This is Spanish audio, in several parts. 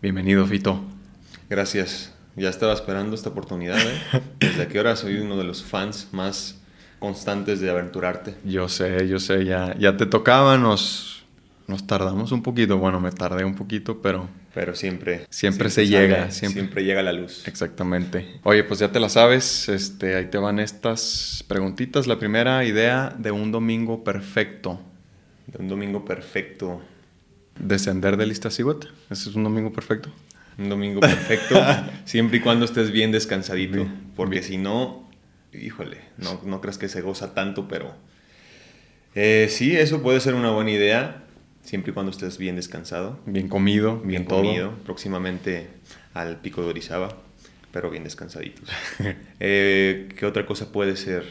Bienvenido, Fito. Gracias. Ya estaba esperando esta oportunidad. ¿eh? Desde que ahora soy uno de los fans más constantes de Aventurarte. Yo sé, yo sé, ya, ya te tocaba, nos, nos tardamos un poquito. Bueno, me tardé un poquito, pero Pero siempre. Siempre se llega, Siempre. siempre. llega la luz. exactamente. Oye, pues ya te la sabes, este, ahí te van estas preguntitas. La primera idea de un domingo perfecto. De un domingo perfecto. Descender del Iztaccíhuatl. Ese es un domingo perfecto. Un domingo perfecto. siempre y cuando estés bien descansadito. Porque si no, híjole, no, no creas que se goza tanto, pero. eh, sí, eso puede ser una buena idea. Siempre y cuando estés bien descansado. Bien comido, bien, bien todo. comido, próximamente al pico de Orizaba, pero bien descansaditos. Eh, ¿Qué otra cosa puede ser?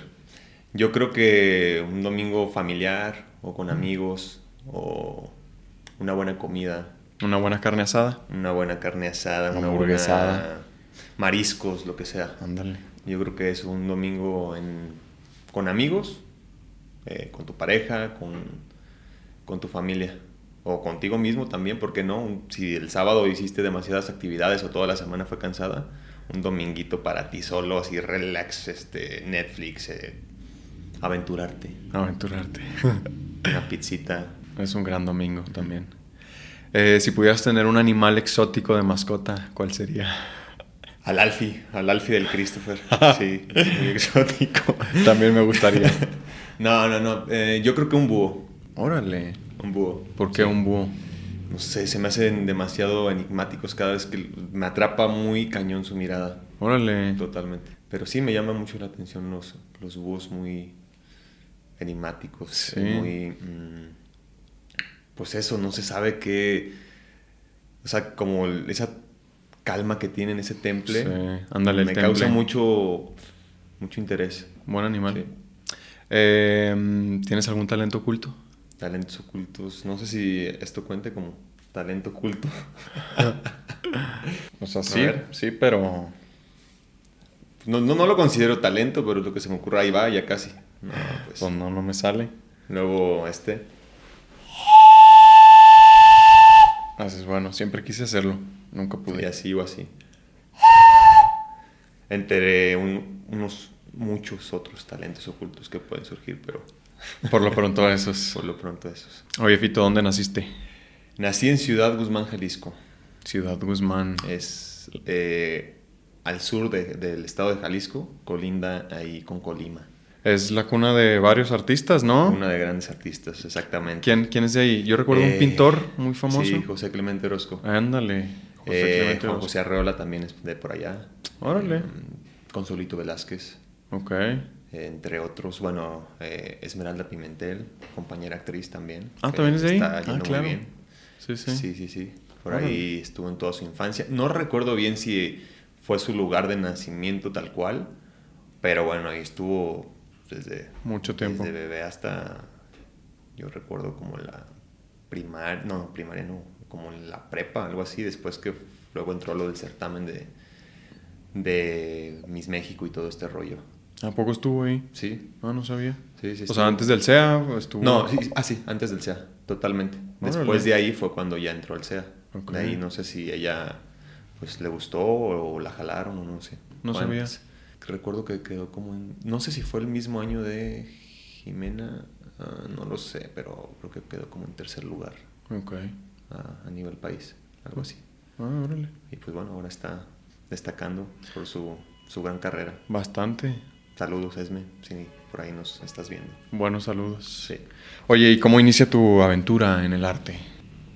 Yo creo que un domingo familiar o con amigos o una buena comida, Una buena carne asada. una buena carne asada, Una una hamburguesada. buena mariscos, lo que sea. Ándale. Yo creo que es un domingo en- con amigos, eh, con tu pareja, con, con tu familia. O contigo mismo también, ¿por qué no? Si el sábado hiciste demasiadas actividades o toda la semana fue cansada, un dominguito para ti solo, así relax, este, Netflix, eh, aventurarte. Aventurarte. Una pizzita. Es un gran domingo también. Eh, si pudieras tener un animal exótico de mascota, ¿cuál sería? Al Alfie, al Alfie del Christopher. Sí, muy exótico. También me gustaría. No, no, no. eh, yo creo que un búho. Órale. Un búho. ¿Por qué Sí. un búho? No sé, se me hacen demasiado enigmáticos cada vez que me atrapa muy cañón su mirada. Órale. Totalmente. Pero sí me llama mucho la atención los, los búhos muy enigmáticos. Sí. eh, Muy. mm, pues eso, no se sabe qué. O sea, como esa calma que tienen ese temple. Sí, ándale, el Me temple. causa mucho, mucho interés. Buen animal. Sí. Eh, ¿Tienes algún talento oculto? Talentos ocultos. No sé si esto cuente como talento oculto. O sea, sí, sí, pero... No, no, no lo considero talento, pero lo que se me ocurre ahí va, ya casi. No, pues. Pues no, no me sale. Luego este. Haces bueno, siempre quise hacerlo. Nunca Y pude. así o así. Entre un- unos muchos otros talentos ocultos que pueden surgir, pero Por lo pronto esos. por lo pronto esos. Oye, Fito, ¿dónde naciste? Nací en Ciudad Guzmán, Jalisco. Ciudad Guzmán. Es eh, al sur de- del estado de Jalisco, colinda ahí con Colima. Es la cuna de varios artistas, ¿no? Una de grandes artistas, exactamente. ¿Quién, ¿Quién es de ahí? Yo recuerdo un Eh, pintor muy famoso. Sí, José Clemente Orozco. Ándale. José Eh, Clemente Juan. José Arreola también es de por allá. Órale. Mm, Consolito Velázquez. Ok. entre otros, bueno, eh, Esmeralda Pimentel, compañera actriz también. Ah, ¿también es de ahí? Está Ah, yendo muy claro. bien. Sí, sí. Sí, sí, sí. Por Órale. ahí estuvo en toda su infancia. No recuerdo bien si fue su lugar de nacimiento tal cual, pero bueno, ahí estuvo desde, Mucho tiempo. desde bebé hasta, yo recuerdo como la primaria, no, primaria no, como en la prepa, algo así, después que luego entró lo del certamen de, de Miss México y todo este rollo. ¿A poco estuvo ahí? Sí, Ah, no sabía. sí, sí. O estuvo. sea, antes del SEA estuvo... No, sí, ah, sí, antes del SEA, totalmente. Órale. Después de ahí fue cuando ya entró al SEA. Ok. De ahí no sé si ella pues le gustó o la jalaron o no sé. No Fue sabía. Recuerdo que quedó como en... No sé si fue el mismo año de Jimena, ah, no lo sé, pero creo que quedó como en tercer lugar Ok. a nivel país, algo así. Ah, órale. Y pues bueno, ahora está destacando por su, su gran carrera. Bastante. Saludos, Esme, si por ahí nos estás viendo. Buenos saludos. Sí. Oye, ¿y cómo inicia tu aventura en el arte?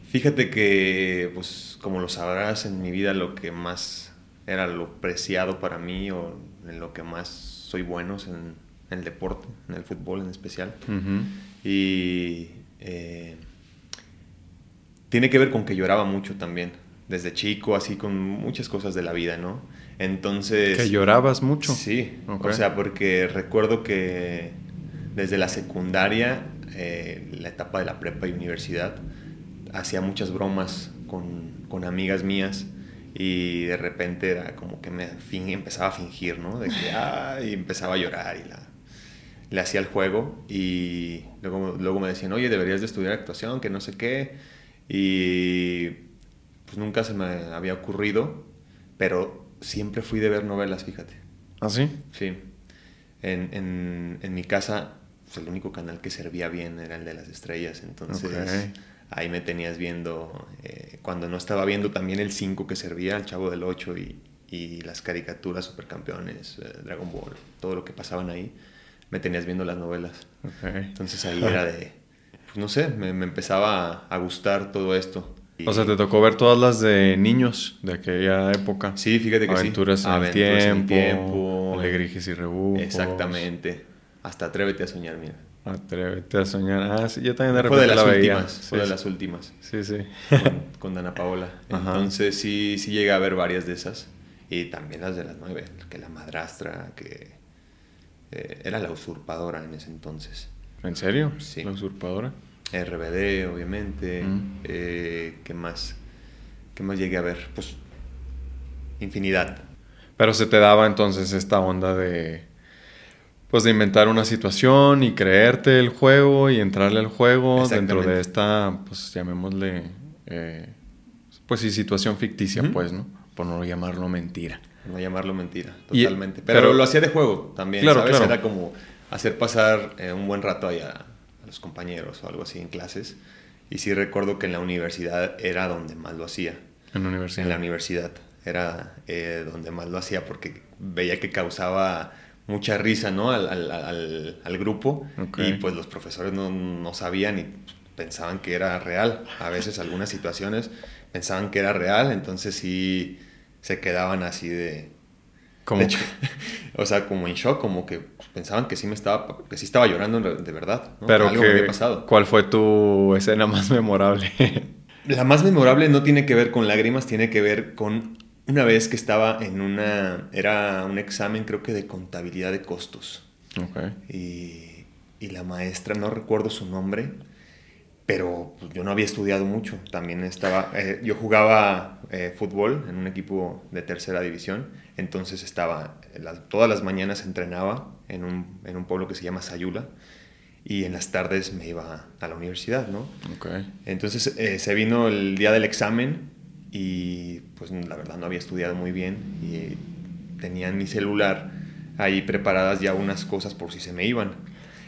Fíjate que, pues, como lo sabrás, en mi vida lo que más era lo preciado para mí o en lo que más soy bueno es en, en el deporte, en el fútbol en especial. Y eh, tiene que ver con que lloraba mucho también, desde chico, así con muchas cosas de la vida, ¿no? Entonces... ¿Que llorabas mucho? Sí, o sea, porque recuerdo que desde la secundaria, eh, la etapa de la prepa y universidad, hacía muchas bromas con, con amigas mías y de repente era como que me fin- empezaba a fingir, ¿no? De que, ay, empezaba a llorar y la, le hacía el juego y luego, luego me decían, oye, deberías de estudiar actuación, que no sé qué. Y pues nunca se me había ocurrido, pero siempre fui de ver novelas, fíjate. ¿Ah, sí? Sí. En, en, en mi casa, pues el único canal que servía bien era el de las estrellas, entonces Ok. Ahí me tenías viendo, eh, cuando no estaba viendo también el 5 que servía, el Chavo del 8 y, y las caricaturas, Supercampeones, eh, Dragon Ball, todo lo que pasaban ahí, me tenías viendo las novelas. Entonces ahí era de, pues no sé, me, me empezaba a gustar todo esto. O sea, te tocó ver todas las de niños de aquella época. Sí, fíjate que sí. Aventuras en, Aventuras el en el tiempo, tiempo. Alegrijes y rebujos. Exactamente. Hasta atrévete a soñar, mira. Atrévete a soñar. Ah, sí, yo también de Fue de repente las la veía. últimas. Fue Sí, de sí. las últimas. Sí, sí. Con, con Dana Paola. Entonces sí, sí llegué a ver varias de esas. Y también las de las nueve. Que la madrastra, que eh, era la usurpadora en ese entonces. ¿En serio? Sí. La usurpadora. RBD, obviamente. Mm. Eh, ¿Qué más? ¿Qué más llegué a ver? Pues infinidad. Pero se te daba entonces esta onda de. Pues de inventar una situación y creerte el juego y entrarle al juego dentro de esta, pues llamémosle. eh, pues sí, situación ficticia, pues, ¿no? Por no llamarlo mentira. No llamarlo mentira, Y- totalmente. pero, pero- lo hacía de juego también, Claro, ¿sabes? claro. Era como hacer pasar eh, un buen rato ahí a, a los compañeros o algo así en clases. Y sí recuerdo que en la universidad era donde más lo hacía. En la universidad. En la universidad era eh, donde más lo hacía porque veía que causaba mucha risa, ¿no? Al, al- al- al grupo. Y pues los profesores no, no sabían y pensaban que era real. A veces algunas situaciones pensaban que era real, entonces sí se quedaban así de... Como o sea, como en shock, como que pensaban que sí me estaba, que sí estaba llorando de verdad, ¿no? Pero algo que, me había pasado. ¿cuál fue tu escena más memorable? La más memorable no tiene que ver con lágrimas, tiene que ver con una vez que estaba en una, era un examen creo que de contabilidad de costos. ok. Y, y la maestra, no recuerdo su nombre, pero yo no había estudiado mucho. También estaba, eh, yo jugaba eh, fútbol en un equipo de tercera división, entonces estaba, las- todas las mañanas entrenaba en un, en un pueblo que se llama Sayula y en las tardes me iba a la universidad, ¿no? Ok. Entonces eh, se vino el día del examen y pues la verdad no había estudiado muy bien y tenía en mi celular ahí preparadas ya unas cosas por si se me iban.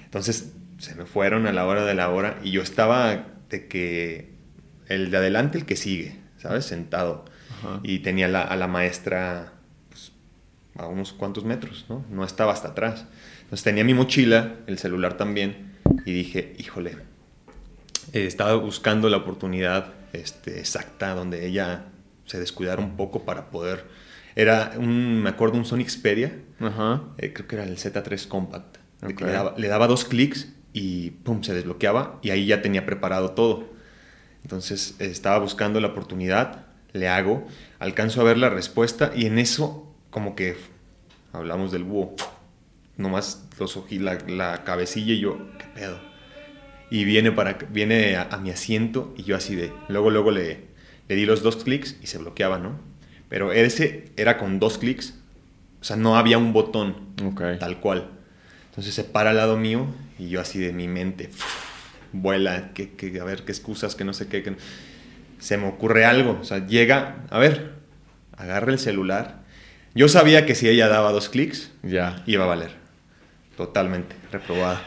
Entonces se me fueron a la hora de la hora y yo estaba de que el de adelante, el que sigue, ¿sabes? Sentado. Ajá. Y tenía la- a la maestra pues, a unos cuantos metros, ¿no? No estaba hasta atrás. Entonces tenía mi mochila, el celular también, y dije, híjole, eh, estaba buscando la oportunidad este, exacta donde ella se descuidara un poco para poder... Era un, me acuerdo, un Sony Xperia, Ajá. eh, creo que era el Z3 Compact, que le, daba, le daba dos clics y pum, se desbloqueaba y ahí ya tenía preparado todo. Entonces estaba buscando la oportunidad, le hago, alcanzo a ver la respuesta y en eso como que hablamos del búho, nomás los ojí, la, la cabecilla y yo, ¿qué pedo? Y viene, para, viene a, a mi asiento y yo así de, luego, luego le, le di los dos clics y se bloqueaba, ¿no? Pero ese era con dos clics, o sea, no había un botón Ok. tal cual. Entonces se para al lado mío y yo así de mi mente vuela, que, que, a ver qué excusas, que no sé qué. que- Se me ocurre algo, o sea, llega, a ver, agarra el celular. Yo sabía que si ella daba dos clics, Ya. iba a valer. Totalmente, reprobada.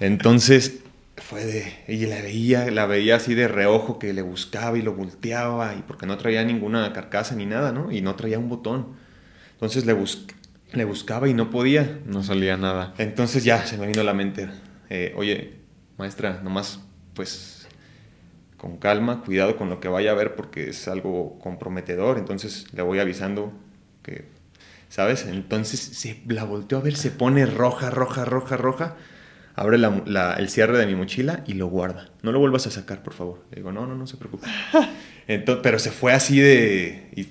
Entonces fue de. Y la veía, la veía así de reojo que le buscaba y lo volteaba, y porque no traía ninguna carcasa ni nada, ¿no? Y no traía un botón. Entonces le, bus- le buscaba y no podía. No salía nada. Entonces ya se me vino a la mente. eh, Oye, maestra, nomás, pues, con calma, cuidado con lo que vaya a ver porque es algo comprometedor. Entonces le voy avisando que, ¿sabes? Entonces se la volteó a ver, se pone roja, roja, roja, roja. Abre la- la- el cierre de mi mochila y lo guarda. No lo vuelvas a sacar, por favor. Le digo, no, no, no se preocupe. Entonces, pero se fue así de... Y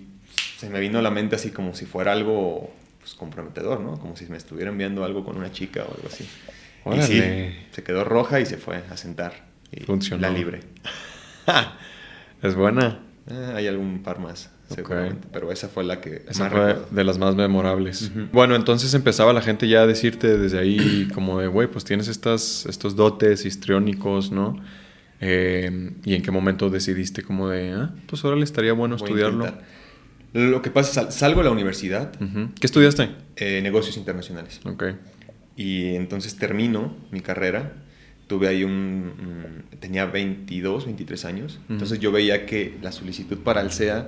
se me vino a la mente así como si fuera algo pues, comprometedor, ¿no? Como si me estuviera enviando algo con una chica o algo así. Y sí, se quedó roja y se fue a sentar. Y Funcionó. La libre. Es buena. Ah, hay algún par más. Seguramente. Pero esa fue la que Esa más fue recuerdo. de las más memorables. Ujú. Bueno, entonces empezaba la gente ya a decirte desde ahí como de, güey, pues tienes estas, estos dotes histriónicos, ¿no? Eh, ¿Y en qué momento decidiste como de, ah, pues ahora le estaría bueno Voy estudiarlo? Lo que pasa es sal- salgo a la universidad, Ujú. ¿Qué estudiaste? eh, negocios internacionales. Ok. Y entonces termino mi carrera. Tuve ahí un... un- tenía 22, 23 años. Ujú. Entonces yo veía que la solicitud para el SEA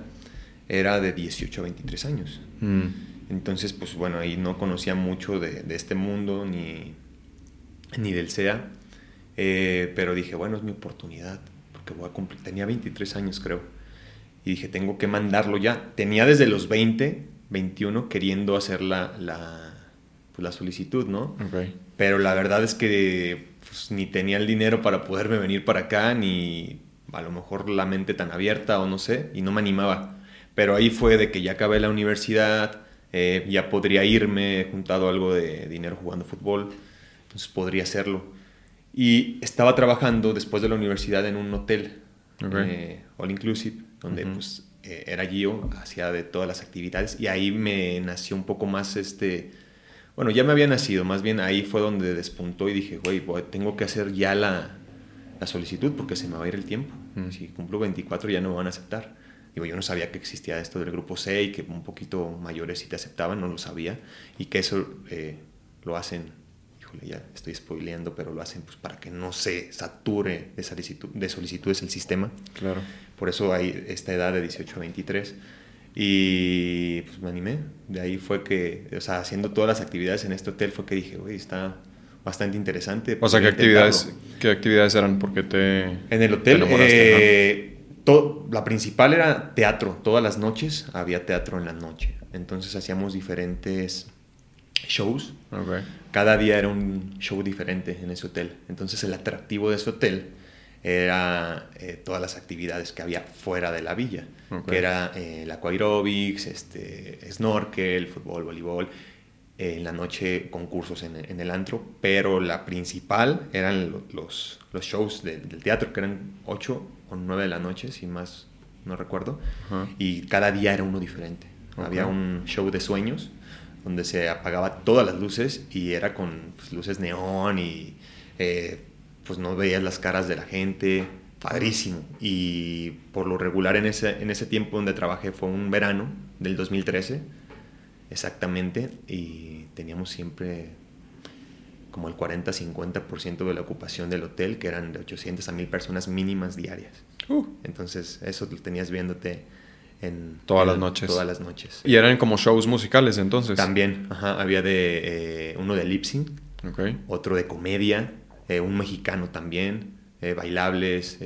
era de 18 a 23 años. Mm. Entonces, pues bueno, ahí no conocía mucho de, de este mundo ni, ni del SEA. Eh, pero dije, bueno, es mi oportunidad. Porque voy a cumplir. Tenía 23 años, creo. Y dije, tengo que mandarlo ya. Tenía desde los 20, 21, queriendo hacer la, la, pues, la solicitud, ¿no? Pero la verdad es que pues, ni tenía el dinero para poderme venir para acá, ni a lo mejor la mente tan abierta o no sé, y no me animaba. Pero ahí fue de que ya acabé la universidad, eh, ya podría irme, he juntado algo de dinero jugando fútbol, entonces podría hacerlo. Y estaba trabajando después de la universidad en un hotel, eh, all inclusive, donde pues eh, era Gio, hacía de todas las actividades, y ahí me nació un poco más este bueno, ya me había nacido, más bien ahí fue donde despuntó y dije, güey, tengo que hacer ya la, la solicitud porque se me va a ir el tiempo. Si cumplo 24 ya no me van a aceptar. Digo, yo no sabía que existía esto del grupo C y que un poquito mayores sí te aceptaban, no lo sabía. Y que eso eh, lo hacen, híjole, ya estoy spoileando, pero lo hacen pues para que no se sature de, solicitud, de solicitudes el sistema. Claro. Por eso hay esta edad de 18 a 23. Y pues me animé. De ahí fue que, o sea, haciendo todas las actividades en este hotel fue que dije, güey, está bastante interesante. O sea, ¿qué actividades, intentarlo". ¿qué actividades eran? Porque te... En el hotel, te eh, la principal era teatro. Todas las noches había teatro en la noche. Entonces hacíamos diferentes shows. Cada día era un show diferente en ese hotel. Entonces el atractivo de ese hotel era eh, todas las actividades que había fuera de la villa, Ok. que era eh, el aquaerobics, este, snorkel, fútbol, voleibol. Eh, en la noche concursos en, en el antro, pero la principal eran lo- los, los shows de- del teatro, que eran 8 o 9 de la noche, si más no recuerdo, Ajá. y cada día era uno diferente. Había un show de sueños donde se apagaba todas las luces y era con pues, luces neón y eh, pues no veías las caras de la gente, padrísimo. Y por lo regular en ese, en ese tiempo donde trabajé fue un verano del 2013, exactamente, y teníamos siempre como el 40-50% de la ocupación del hotel, que eran de 800 a 1000 personas mínimas diarias. Uh. Entonces, eso lo tenías viéndote en Todas en- las noches. Todas las noches. Y eran como shows musicales entonces. También, ajá, había de eh, uno de lip sync, otro de comedia, eh, un mexicano también, eh, bailables,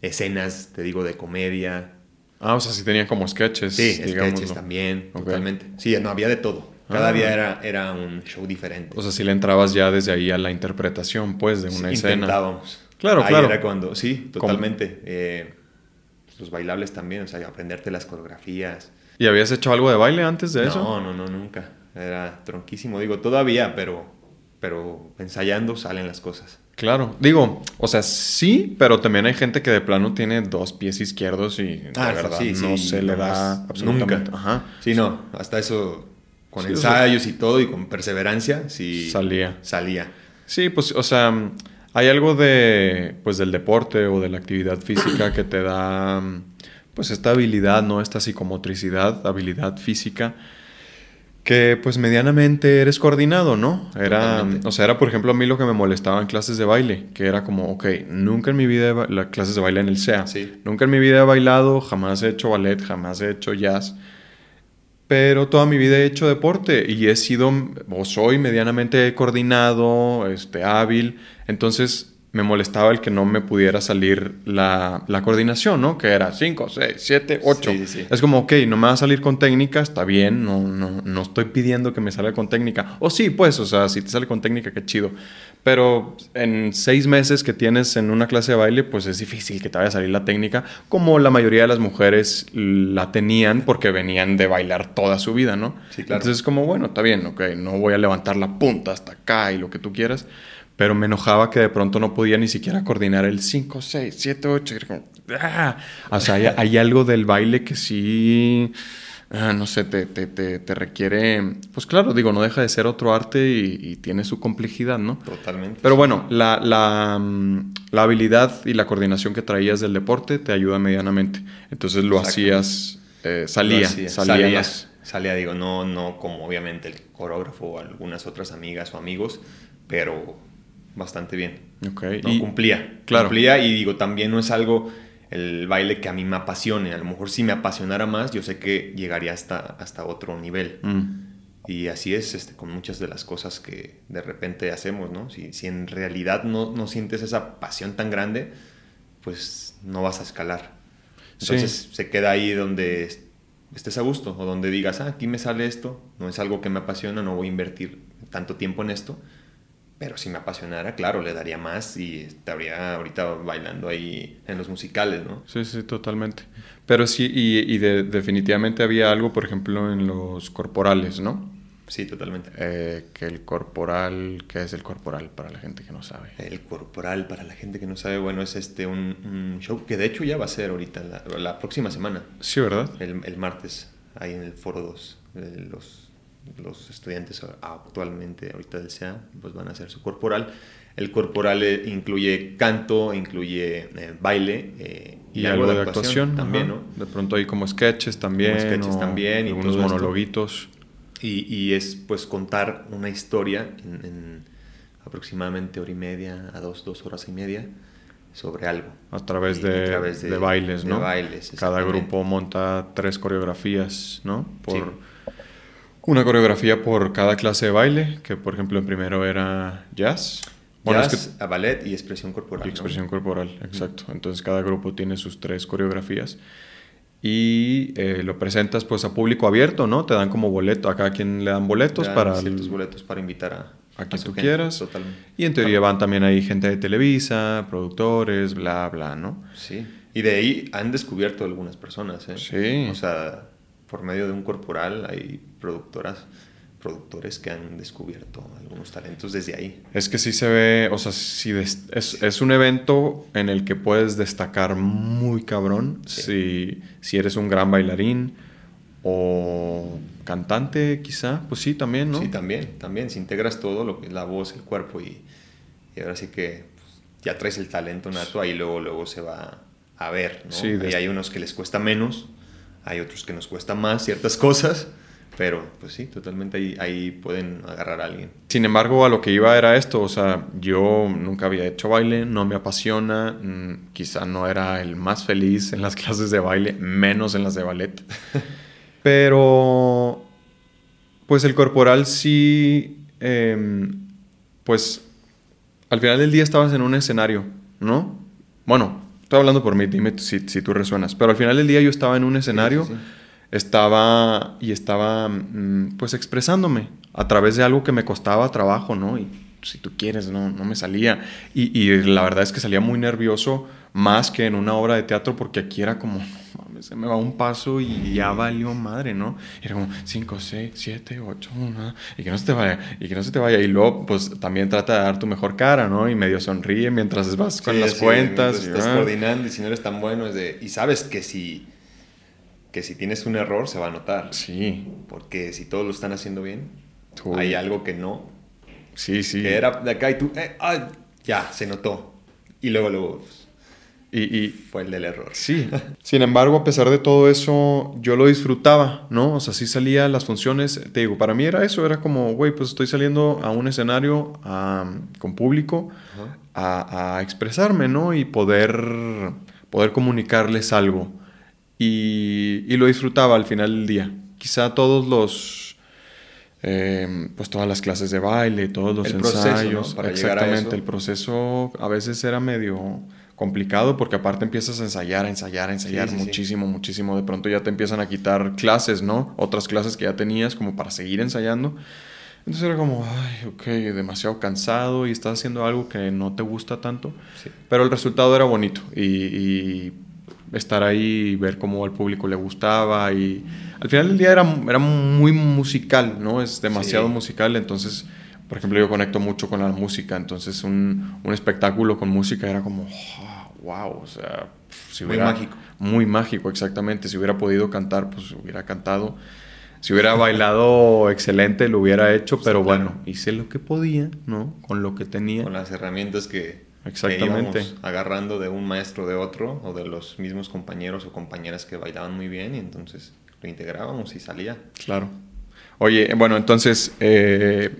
escenas, te digo, de comedia. Ah, o sea, sí tenían como sketches, Sí, sketches también, totalmente. Sí, no, había de todo. Cada Ah. día era, era un show diferente. O sea, si le entrabas ya desde ahí a la interpretación, pues, de una Sí, escena. Intentábamos. Claro, Ahí claro. era cuando, sí, totalmente. Eh, los bailables también, o sea, aprenderte las coreografías. ¿Y habías hecho algo de baile antes de no, eso? no, no, nunca. Era tronquísimo. Digo, todavía, pero, pero ensayando salen las cosas. Claro. Digo, o sea, sí, pero también hay gente que de plano tiene dos pies izquierdos y de Ah, verdad sí, no sí, se le no, da absolutamente. nunca. Ajá. Sí, no, hasta eso, con Sí, o sea- ensayos y todo y con perseverancia, sí. Salía. Salía. Sí, pues, o sea, hay algo de, pues, del deporte o de la actividad física que te da, pues, esta habilidad, ¿no? Esta psicomotricidad, habilidad física, que, pues, medianamente eres coordinado, ¿no? Era, Totalmente. o sea, era, por ejemplo, a mí lo que me molestaba en clases de baile, que era como, ok, nunca en mi vida, las clases de baile en el SEA, Sí. nunca en mi vida he bailado, jamás he hecho ballet, jamás he hecho jazz, pero toda mi vida he hecho deporte y he sido o soy medianamente coordinado, este, hábil. Entonces me molestaba el que no me pudiera salir la, la coordinación, ¿no? Que era 5, 6, 7, 8. Sí, sí, sí. Es como, ok, no me va a salir con técnica, está bien, no, no, no estoy pidiendo que me salga con técnica. O sí, pues, o sea, si te sale con técnica, qué chido. Pero en seis meses que tienes en una clase de baile, pues es difícil que te vaya a salir la técnica, como la mayoría de las mujeres la tenían porque venían de bailar toda su vida, ¿no? Sí, claro. Entonces es como, bueno, está bien, ok, no voy a levantar la punta hasta acá y lo que tú quieras, pero me enojaba que de pronto no podía ni siquiera coordinar el 5, 6, 7, 8. y era como, ¡ah! O sea, hay, hay algo del baile que sí ah, no sé, te, te, te, te requiere, pues claro, digo, no deja de ser otro arte y, y tiene su complejidad, ¿no? Totalmente. Pero bueno, la, la, mm, la habilidad y la coordinación que traías del deporte te ayuda medianamente. Entonces lo hacías, eh, salía, Lo hacía, salía, salía, las- salía, digo, no, no como obviamente el coreógrafo o algunas otras amigas o amigos, pero bastante bien. Ok, No, y- cumplía. claro. Cumplía y digo, también no es algo, el baile que a mí me apasione. A lo mejor si me apasionara más, yo sé que llegaría hasta, hasta otro nivel. Mm, Y así es este, con muchas de las cosas que de repente hacemos, ¿no? Si, si en realidad no, no sientes esa pasión tan grande, pues no vas a escalar. Sí. Entonces se queda ahí donde est- estés a gusto o donde digas, ah, aquí me sale esto, no es algo que me apasiona, no voy a invertir tanto tiempo en esto. Pero si me apasionara, claro, le daría más y estaría ahorita bailando ahí en los musicales, ¿no? Sí, sí, totalmente. Pero sí, y, y de- definitivamente había algo, por ejemplo, en los corporales, ¿no? Sí, totalmente. Eh, que el corporal, ¿qué es el corporal para la gente que no sabe? El corporal, para la gente que no sabe, bueno, es este un, un show que de hecho ya va a ser ahorita, la, la próxima semana, Sí, ¿verdad? el, el martes, ahí en el Foro 2. eh, Los, los estudiantes actualmente, ahorita del SEA, pues van a hacer su corporal. El corporal eh, incluye canto, incluye eh, baile eh, Y, algo de actuación, también, ajá. ¿no? De pronto hay como sketches también. sketches o también y esto. monologuitos. Y, y es pues contar una historia en, en aproximadamente hora y media a dos, dos horas y media sobre algo. A través Y de, a través de bailes, de ¿no? bailes, Cada grupo monta tres coreografías, ¿no? Por Sí. Una coreografía por cada clase de baile, que por ejemplo en primero era jazz. Bueno, es Jazz, que- a ballet y expresión corporal. y ¿no? expresión corporal, exacto. Entonces cada grupo tiene sus tres coreografías y eh, lo presentas pues a público abierto, ¿no? Te dan como boleto, a cada quien le dan boletos Dan para ciertos el- boletos para invitar a, a quien su tú gente, quieras. Totalmente. Y en teoría van también ahí gente de Televisa, productores, bla, bla, ¿no? Sí. Y de ahí han descubierto algunas personas, ¿eh? Sí. O sea, por medio de un corporal hay productoras, productores que han descubierto algunos talentos desde ahí. Es que sí se ve, o sea, sí es, es un evento en el que puedes destacar muy cabrón Sí. si, si eres un gran bailarín o cantante quizá, pues sí, también, ¿no? Sí, también, también. Si integras todo, lo que es la voz, el cuerpo y, y ahora sí que pues, ya traes el talento nato, ahí luego, luego se va a ver, ¿no? Sí, Ahí des- hay unos que les cuesta menos, hay otros que nos cuesta más ciertas cosas, pero pues sí, totalmente ahí, ahí pueden agarrar a alguien. Sin embargo, a lo que iba era esto, o sea, yo nunca había hecho baile, no me apasiona, mm, quizá no era el más feliz en las clases de baile, menos en las de ballet. Pero, pues el corporal sí, em, pues al final del día estabas en un escenario, ¿no? Bueno, estoy hablando por mí, dime si, si tú resuenas, pero al final del día yo estaba en un escenario sí, sí. estaba y estaba mm, pues expresándome a través de algo que me costaba trabajo, ¿no? Y si tú quieres, no, no me salía. Y, y la verdad es que salía muy nervioso más que en una obra de teatro porque aquí era como, "No mames, se me va un paso y ya valió madre, ¿no? Y era como 5, 6, 7, 8, y que no se te vaya, y que no se te vaya. Y luego pues también trata de dar tu mejor cara, ¿no? Y medio sonríe mientras vas con Sí, las cuentas. y, Estás ah. coordinando y si no eres tan bueno es de... Y sabes que si, que si tienes un error se va a notar. Sí, Porque si todos lo están haciendo bien, Uy. hay algo que no. sí, sí. Que era de acá y tú... eh, ah, ya, se notó. Y luego, luego pues, Y, y, fue el del error. Sí. Sin embargo, a pesar de todo eso, yo lo disfrutaba, ¿no? O sea, sí salía a las funciones. Te digo, para mí era eso, era como, güey, pues estoy saliendo a un escenario a- con público a, a expresarme, ¿no? Y poder, poder comunicarles algo. Y, y lo disfrutaba al final del día. Quizá todos los... eh, pues todas las clases de baile, todos los El proceso, ¿no? ensayos, Para llegar a exactamente, eso. el proceso a veces era medio complicado porque aparte empiezas a ensayar, a ensayar, a ensayar Sí, sí, sí. muchísimo, muchísimo. De pronto ya te empiezan a quitar clases, ¿no? Otras clases que ya tenías como para seguir ensayando. Entonces era como, ay, ok, demasiado cansado y estás haciendo algo que no te gusta tanto. Pero el resultado era bonito y, y estar ahí y ver cómo al público le gustaba y al final del día era, era muy musical, ¿no? Es demasiado musical, entonces, por ejemplo, yo conecto mucho con la música, entonces un, un espectáculo con música era como, wow, o sea, si Muy hubiera, mágico. Muy mágico, exactamente. Si hubiera podido cantar, pues hubiera cantado. Si hubiera bailado excelente, lo hubiera hecho, Sí, pero bueno, hice lo que podía, ¿no? Con lo que tenía. Con las herramientas que, que Exactamente. íbamos agarrando de un maestro de otro o de los mismos compañeros o compañeras que bailaban muy bien y entonces lo integrábamos y salía. Claro. Oye, bueno, entonces eh,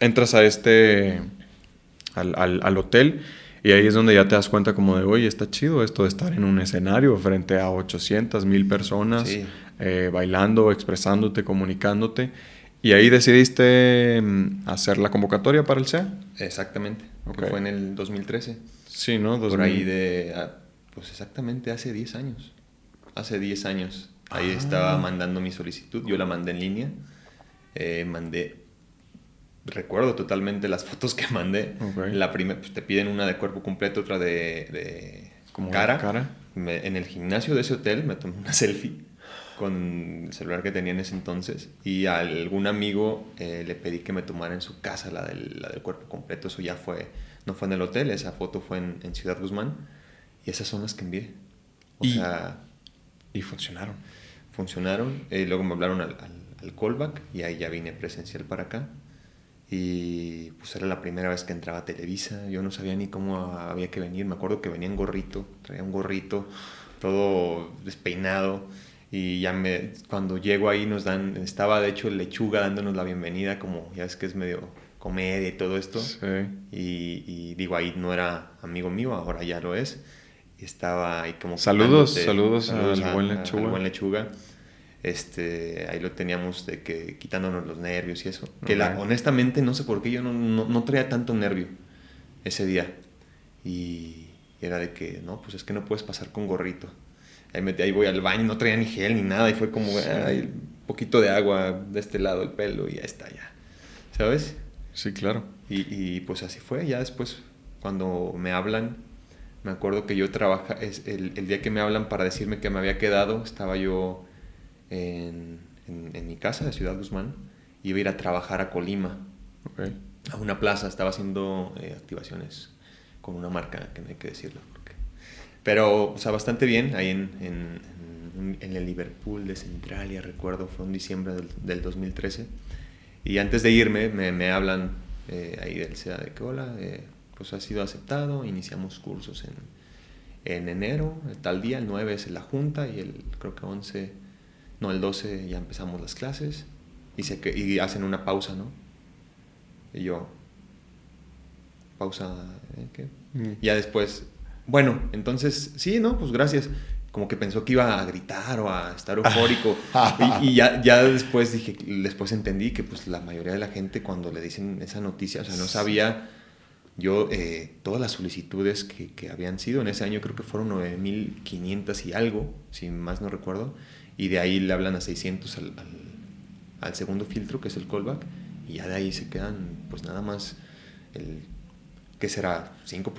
entras a este, al, al- al hotel y ahí es donde ya te das cuenta como de, oye, está chido esto de estar en un escenario frente a 800, mil personas, Sí. eh, bailando, expresándote, comunicándote. Y ahí decidiste mm, hacer la convocatoria para el SEA. Exactamente. Que Ok. fue en el 2013. Sí, ¿no? Por 2000. ahí de, ah, pues exactamente hace 10 años. Hace 10 años. Ahí Ah. estaba mandando mi solicitud. Yo la mandé en línea. Eh, mandé, recuerdo totalmente las fotos que mandé. Ok. La primera, pues te piden una de cuerpo completo, otra de, de Como cara. cara. Me- en el gimnasio de ese hotel me tomé una selfie con el celular que tenía en ese entonces y a algún amigo eh, le pedí que me tomara en su casa la del, la del cuerpo completo. Eso ya fue, no fue en el hotel, esa foto fue en, en Ciudad Guzmán y esas son las que envié. O Y- sea, Y funcionaron. funcionaron. Eh, luego me hablaron al, al, al callback y ahí ya vine presencial para acá. Y pues era la primera vez que entraba a Televisa. Yo no sabía ni cómo había que venir. Me acuerdo que venía en gorrito, traía un gorrito, todo despeinado. Y ya me, cuando llego ahí nos dan, estaba de hecho el lechuga dándonos la bienvenida, como ya ves que es medio comedia y todo esto. Sí. Y, y digo, ahí no era amigo mío, ahora ya lo es. Y estaba ahí como... Saludos, quitándote- saludos al buen Lechuga. al buen lechuga. Este, ahí lo teníamos de que quitándonos los nervios y eso. Que la- honestamente no sé por qué yo no, no, no traía tanto nervio ese día. Y era de que, no, pues es que no puedes pasar con gorrito. Ahí, metí, ahí voy al baño, no traía ni gel ni nada. Y fue como, ay, un poquito de agua de este lado el pelo y ya está, ya. ¿Sabes? Sí, claro. Y, y, pues así fue, ya después cuando me hablan, me acuerdo que yo trabaja, es el, el día que me hablan para decirme que me había quedado, estaba yo en, en- en mi casa de Ciudad Guzmán, iba a ir a trabajar a Colima, Ok. a una plaza, estaba haciendo eh, activaciones con una marca que no hay que decirlo. porque- Pero, o sea, bastante bien, ahí en, en, en- en el Liverpool de Centralia, recuerdo, fue en diciembre del, del 2013. Y antes de irme, me, me hablan eh, ahí del SEA de que, hola, eh, pues ha sido aceptado, iniciamos cursos en, en enero, tal día, el 9 es la junta y el, creo que 11, no, el 12 ya empezamos las clases y, se, y hacen una pausa, ¿no? Y yo, pausa, ¿eh? ¿qué? Mm. Ya después, bueno, entonces, sí, ¿no? Pues gracias. Como que pensó que iba a gritar o a estar eufórico. y y ya, ya después dije, después entendí que pues la mayoría de la gente cuando le dicen esa noticia, o sea, no sabía yo eh, todas las solicitudes que, que habían sido. En ese año creo que fueron 9.500 y algo, si más no recuerdo. Y de ahí le hablan a 600 al, al, al segundo filtro, que es el callback. Y ya de ahí se quedan, pues nada más, el, ¿qué será? ¿5%?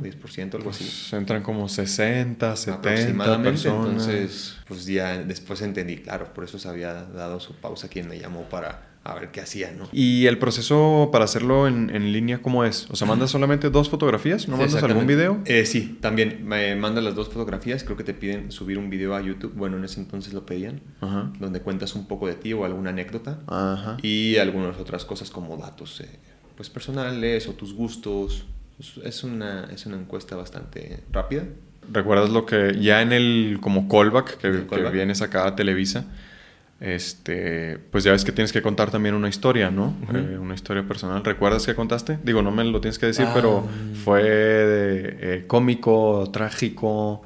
¿10%? Algo así. Pues entran como 60, 70 aproximadamente. personas. Entonces, pues ya después entendí, claro, por eso se había dado su pausa quien me llamó para a ver qué hacía, ¿no? ¿Y el proceso para hacerlo en, en línea cómo es? O sea, ¿mandas solamente dos fotografías? ¿No mandas algún video? Eh, sí, también me mandan las dos fotografías. Creo que te piden subir un video a YouTube. Bueno, en ese entonces lo pedían, Ajá. donde cuentas un poco de ti o alguna anécdota Ajá. y algunas otras cosas como datos, eh, pues personales o tus gustos. Es- una, es una encuesta bastante rápida. ¿Recuerdas lo que ya en el como callback que, El que callback. vienes acá a Televisa? Este, pues ya ves que tienes que contar también una historia, ¿no? Eh, una historia personal. ¿Recuerdas que contaste? Digo, no me lo tienes que decir, Ah. pero fue de, eh, cómico, trágico.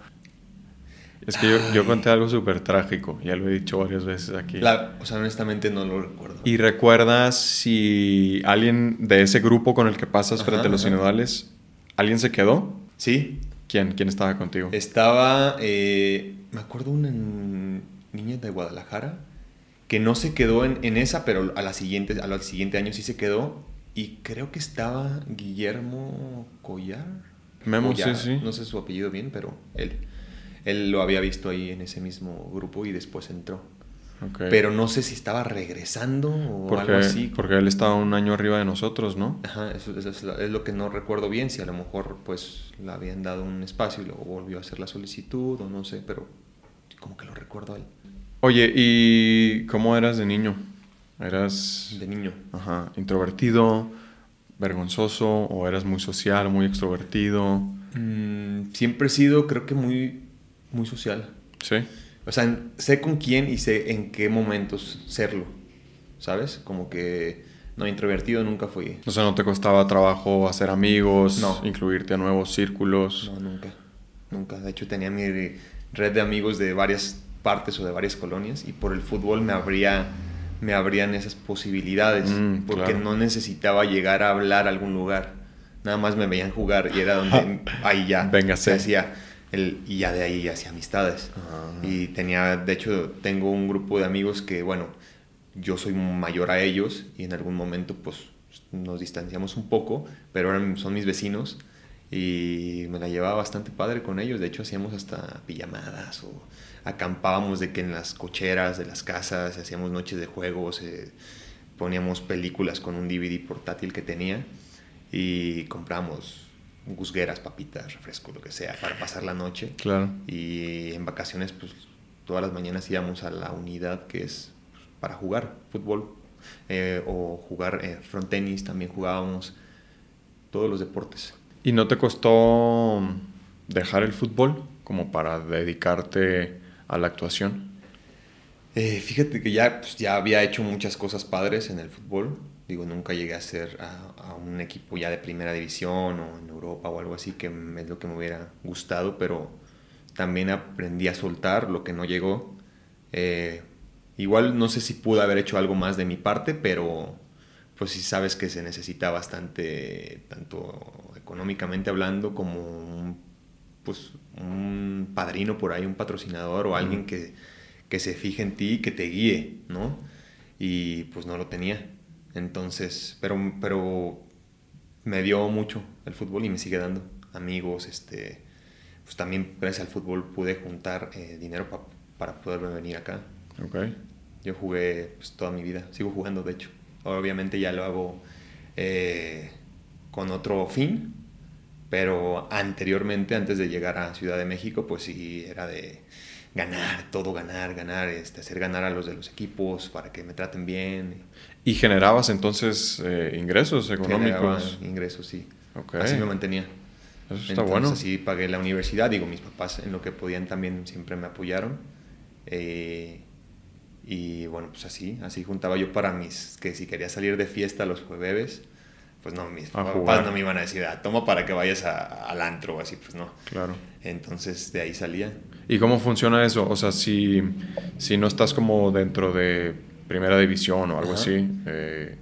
Es que yo, conté algo súper trágico, ya lo he dicho varias veces aquí. La- o sea, honestamente no lo recuerdo. ¿Y recuerdas si alguien de ese grupo con el que pasas Ajá, frente a los sinodales, alguien se quedó? Sí, ¿Quién? ¿Quién estaba contigo? Estaba, eh, me acuerdo una niña de Guadalajara que no se quedó en, en esa, pero a la siguiente, al siguiente año sí se quedó. Y creo que estaba Guillermo Collar. Memo, Collar, sí, sí. No sé su apellido bien, pero él. Él lo había visto ahí en ese mismo grupo y después entró. Pero no sé si estaba regresando o porque, algo así. Porque él estaba un año arriba de nosotros, ¿no? Ajá, eso, es, lo que no recuerdo bien, si a lo mejor pues le habían dado un espacio y luego volvió a hacer la solicitud o no sé, pero como que lo recuerdo a él. Oye, ¿y cómo eras de niño? ¿Eras... De niño. Ajá, introvertido, vergonzoso o eras muy social, muy extrovertido? Mm, siempre he sido, creo que muy, muy social. Sí. O sea, sé con quién y sé en qué momentos serlo, ¿sabes? Como que no, introvertido nunca fui. O sea, ¿no te costaba trabajo hacer amigos, no. incluirte a nuevos círculos? No, nunca, nunca. De hecho, tenía mi red de amigos de varias partes o de varias colonias y por el fútbol me abría me abrían esas posibilidades mm, porque no necesitaba llegar a hablar a algún lugar. Nada más me veían jugar y era donde ahí ya Venga, hacía el, y ya de ahí hacía amistades. Ah. y tenía de hecho tengo un grupo de amigos que bueno yo soy mayor a ellos y en algún momento pues nos distanciamos un poco pero ahora son mis vecinos y me la llevaba bastante padre con ellos. De hecho hacíamos hasta pijamadas o acampábamos de que en las cocheras de las casas hacíamos noches de juegos eh, poníamos películas con un DVD portátil que tenía y compramos gusgueras, papitas, refresco, lo que sea, para pasar la noche. Claro. Y en vacaciones, pues todas las mañanas íbamos a la unidad que es para jugar fútbol eh, o jugar eh, front tenis, también jugábamos todos los deportes. ¿Y no te costó dejar el fútbol como para dedicarte a la actuación? Eh, fíjate que ya, pues, ya había hecho muchas cosas padres en el fútbol. Digo, nunca llegué a ser a, un equipo ya de primera división o en Europa o algo así, que es lo que me hubiera gustado, pero también aprendí a soltar lo que no llegó. Eh, igual no sé si pude haber hecho algo más de mi parte, pero pues sí sabes que se necesita bastante, tanto económicamente hablando como un, pues, un padrino por ahí, un patrocinador o alguien que, que se fije en ti y que te guíe, ¿no? Y pues no lo tenía. Entonces, pero, pero me dio mucho el fútbol y me sigue dando amigos, este, pues también gracias al fútbol pude juntar eh, dinero para poderme venir acá. Okay. Yo jugué pues, toda mi vida, sigo jugando de hecho. Obviamente ya lo hago eh, con otro fin, pero anteriormente, antes de llegar a Ciudad de México, pues sí era de ganar, todo ganar, ganar, este, hacer ganar a los de los equipos para que me traten bien. ¿Y generabas entonces eh, ingresos económicos? ingresos, sí. Así me mantenía. Eso está entonces, bueno. Así pagué la universidad, digo, mis papás en lo que podían también siempre me apoyaron. Eh, y bueno, pues así, así juntaba yo para mis, que si quería salir de fiesta los jueves, pues no, mis papás no me iban a decir, ah, toma para que vayas al antro o así, pues no. Claro. Entonces de ahí salía. ¿Y cómo funciona eso? O sea, si, si no estás como dentro de primera división o algo así, eh,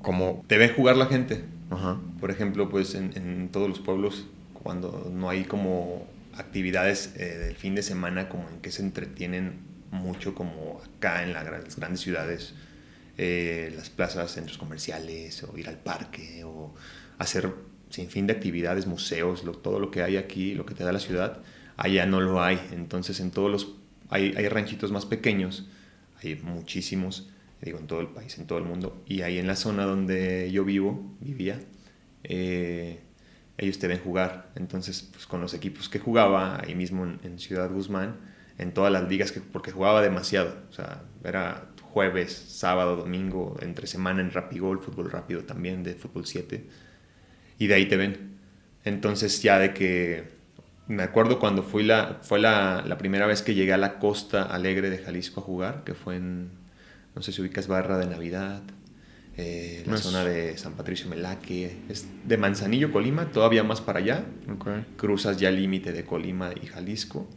¿cómo? Te ve jugar la gente. Ajá. Por ejemplo, pues en, en, todos los pueblos, cuando no hay como actividades eh, del fin de semana, como en que se entretienen mucho, como acá en las grandes ciudades, eh, las plazas, centros comerciales, o ir al parque, o hacer sin fin de actividades, museos, todo lo que hay aquí, lo que te da la ciudad, allá no lo hay. Entonces en todos los, hay, hay ranchitos más pequeños, hay muchísimos, digo, en todo el país, en todo el mundo, y ahí en la zona donde yo vivo, vivía, eh, ellos te ven jugar. Entonces, pues con los equipos que jugaba, ahí mismo en, en Ciudad Guzmán, en todas las ligas, que, porque jugaba demasiado, o sea, era jueves, sábado, domingo, entre semana en Rapigol, fútbol rápido también, de fútbol 7. Y de ahí te ven. Entonces ya de que me acuerdo cuando fui la, fue la, la, primera vez que llegué a la costa alegre de Jalisco a jugar, que fue en, no sé si ubicas Barra de Navidad, eh, la zona de San Patricio Melaque, es de Manzanillo, Colima, todavía más para allá. Cruzas ya el límite de Colima y Jalisco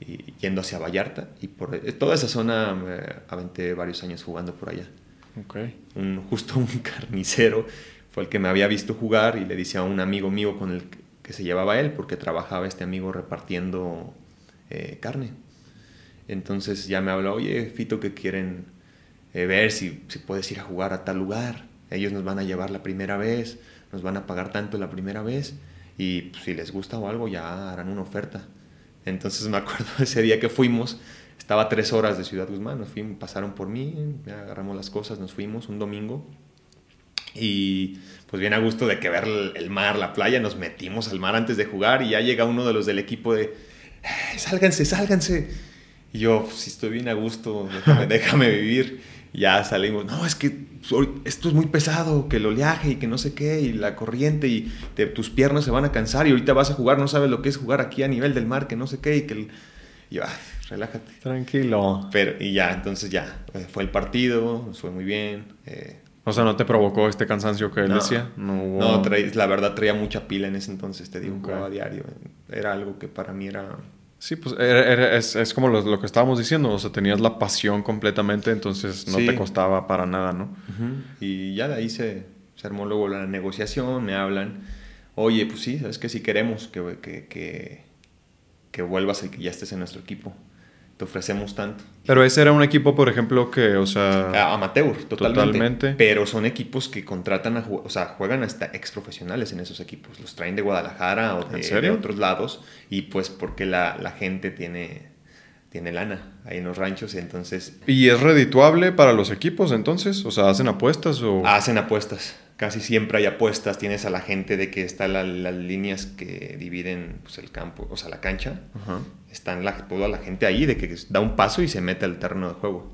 y yendo hacia Vallarta. Y por eh, toda esa zona me aventé varios años jugando por allá. Okay. Un, justo un carnicero fue el que me había visto jugar y le decía a un amigo mío con el que se llevaba él, porque trabajaba este amigo repartiendo eh, carne. Entonces ya me habló, oye, Fito, que quieren eh, ver si, si puedes ir a jugar a tal lugar. Ellos nos van a llevar la primera vez, nos van a pagar tanto la primera vez y pues, si les gusta o algo ya harán una oferta. Entonces me acuerdo ese día que fuimos, estaba tres horas de Ciudad Guzmán, nos pasaron por mí, agarramos las cosas, nos fuimos un domingo y pues bien a gusto de que ver el mar, la playa, nos metimos al mar antes de jugar y ya llega uno de los del equipo de, sálganse, sálganse. Y yo, si estoy bien a gusto, déjame, vivir. ya salimos, no, es que esto es muy pesado, que el oleaje y que no sé qué, y la corriente, y tus piernas se van a cansar, y ahorita vas a jugar, no sabes lo que es jugar aquí a nivel del mar, que no sé qué, y que... El, y relájate. Tranquilo. Pero, y ya, entonces ya, eh, fue el partido, fue muy bien. Eh, o sea, ¿no te provocó este cansancio que él decía? No, la verdad traía mucha pila en ese entonces, te digo, a diario. Era algo que para mí era... Sí, pues es, es, como lo, que estábamos diciendo, o sea, tenías la pasión completamente, entonces no te costaba para nada, ¿no? Y ya de ahí se, se, armó luego la negociación, me hablan, oye, pues sí, sabes que si queremos que, que, que, que vuelvas y que ya estés en nuestro equipo te ofrecemos tanto. Pero ese era un equipo, por ejemplo, que, o sea... Amateur, totalmente. Pero son equipos que contratan, a, o sea, juegan hasta ex profesionales en esos equipos. Los traen de Guadalajara o de, otros lados. Y pues porque la, la, gente tiene, tiene lana ahí en los ranchos, entonces... ¿Y es redituable para los equipos entonces? O sea, ¿hacen apuestas o...? Hacen apuestas casi siempre hay apuestas, tienes a la gente de que están las líneas que dividen pues, el campo, o sea, la cancha, están la, toda la gente ahí de que da un paso y se mete al terreno de juego.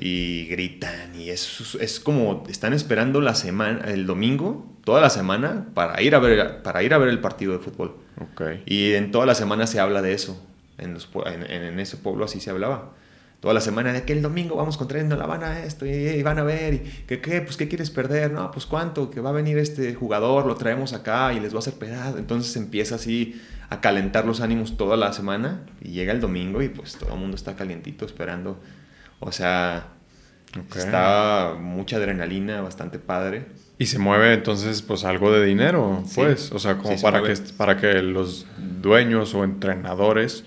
Y gritan y es, es como, están esperando la semana, el domingo, toda la semana, para ir a ver, para ir a ver el partido de fútbol. Y en toda la semana se habla de eso, en, los, en ese pueblo así se hablaba toda la semana de que el domingo vamos contra La Habana esto y, van a ver y que qué pues qué quieres perder no pues cuánto que va a venir este jugador lo traemos acá y les va a hacer pedazo entonces empieza así a calentar los ánimos toda la semana y llega el domingo y pues todo el mundo está calientito esperando. O sea está mucha adrenalina bastante padre. Y se mueve entonces pues algo de dinero pues. O sea como para que para que los dueños o entrenadores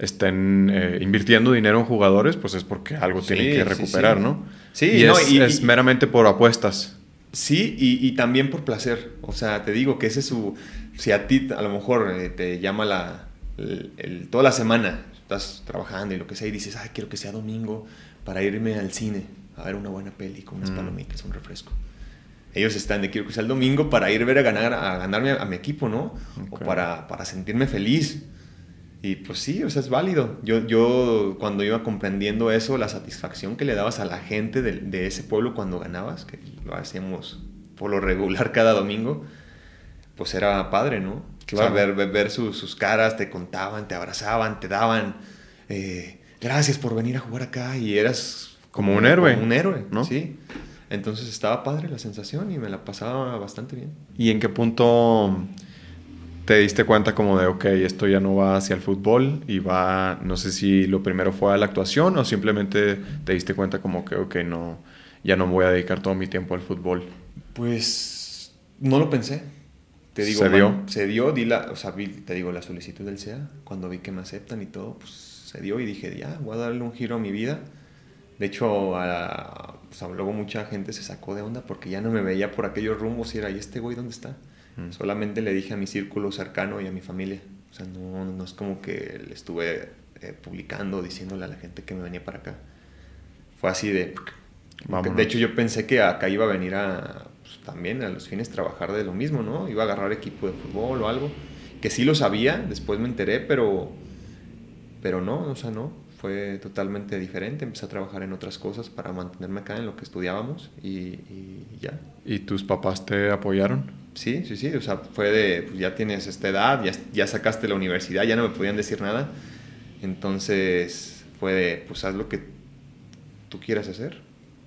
estén eh, invirtiendo dinero en jugadores, pues es porque algo tienen que recuperar, ¿no? Sí, y, es, meramente por apuestas. Sí, y, también por placer. O sea, te digo que ese es su... Si a ti a lo mejor eh, te llama la, toda la semana, estás trabajando y lo que sea, y dices, ay, quiero que sea domingo para irme al cine a ver una buena peli con unas mm. palomitas, un refresco. Ellos están de quiero que sea el domingo para ir a ver a ganar a ganarme a, mi equipo, ¿no? O para, para sentirme feliz. Y pues sí, o sea, es válido. Yo, yo cuando iba comprendiendo eso, la satisfacción que le dabas a la gente de, de ese pueblo cuando ganabas, que lo hacíamos por lo regular cada domingo, pues era padre, ¿no? Claro. ver, ver, sus caras, te contaban, te abrazaban, te daban, eh, gracias por venir a jugar acá y eras como, un héroe. un héroe, ¿no? Sí. Entonces estaba padre la sensación y me la pasaba bastante bien. ¿Y en qué punto te diste cuenta como de, ok, esto ya no va hacia el fútbol y va, no sé si lo primero fue a la actuación o simplemente te diste cuenta como que, ok, no, ya no voy a dedicar todo mi tiempo al fútbol? Pues no lo pensé. Te digo, ¿Se dio? Se dio, di la, o sea, te digo, la solicitud del SEA, cuando vi que me aceptan y todo, pues se dio y dije, ya, voy a darle un giro a mi vida. De hecho, a, luego mucha gente se sacó de onda porque ya no me veía por aquellos rumbos y era, ¿y este güey dónde está? Solamente le dije a mi círculo cercano y a mi familia. O sea, no, no es como que le estuve eh, publicando, diciéndole a la gente que me venía para acá. Fue así de... De hecho, yo pensé que acá iba a venir a, pues, también a los fines trabajar de lo mismo, ¿no? Iba a agarrar equipo de fútbol o algo. Que sí lo sabía, después me enteré, pero, pero no, o sea, no. Fue totalmente diferente. Empecé a trabajar en otras cosas para mantenerme acá en lo que estudiábamos y, y ya. ¿Y tus papás te apoyaron? Sí, sí, sí, o sea, fue de, pues ya tienes esta edad, ya, ya sacaste la universidad, ya no me podían decir nada. Entonces fue de, pues haz lo que tú quieras hacer.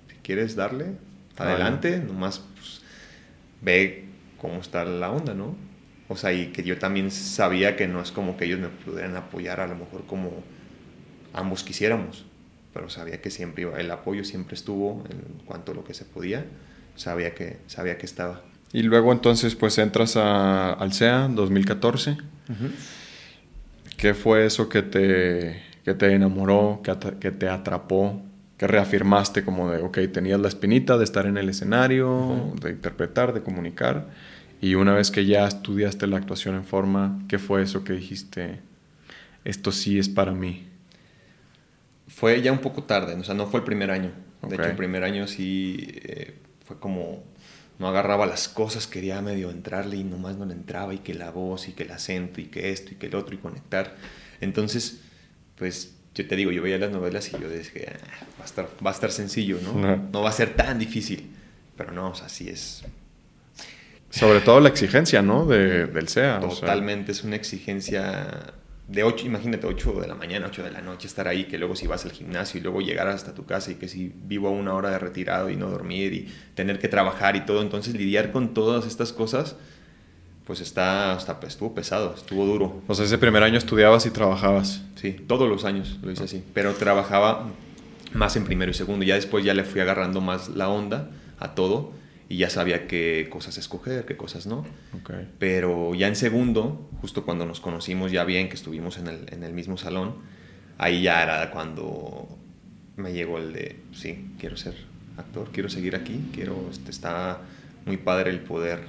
Si quieres darle, adelante, nomás pues, ve cómo está la onda, ¿no? O sea, y que yo también sabía que no es como que ellos me pudieran apoyar a lo mejor como ambos quisiéramos, pero sabía que siempre iba, el apoyo siempre estuvo en cuanto a lo que se podía, sabía que, sabía que estaba. Y luego entonces pues entras a, al CEA 2014. ¿Qué fue eso que te, que te enamoró, que, que, te atrapó, que reafirmaste como de, ok, tenías la espinita de estar en el escenario, de interpretar, de comunicar? Y una vez que ya estudiaste la actuación en forma, ¿qué fue eso que dijiste, esto sí es para mí? fue ya un poco tarde, o sea, no fue el primer año. De Ok. hecho, el primer año sí eh, fue como no agarraba las cosas, quería medio entrarle y nomás no le entraba y que la voz y que el acento y que esto y que el otro y conectar. Entonces, pues yo te digo, yo veía las novelas y yo decía, "Ah, va a estar, va a estar sencillo, ¿no? No va a ser tan difícil. Pero no, o sea, sí es Sobre todo la exigencia, ¿no? De, del SEA. o sea, totalmente, es una exigencia de 8, imagínate, 8 de la mañana, 8 de la noche, estar ahí, que luego si vas al gimnasio y luego llegar hasta tu casa y que si vivo a una hora de retirado y no dormir y tener que trabajar y todo, entonces lidiar con todas estas cosas, pues está, está estuvo pesado, estuvo duro. o sea, ese primer año estudiabas y trabajabas. Sí, todos los años lo hice así, pero trabajaba más en primero y segundo, ya después ya le fui agarrando más la onda a todo y ya sabía qué cosas escoger, qué cosas no. Pero ya en segundo, justo cuando nos conocimos ya bien, que estuvimos en el, en el mismo salón, ahí ya era cuando me llegó el de, sí, quiero ser actor, quiero seguir aquí, quiero, este, está muy padre el poder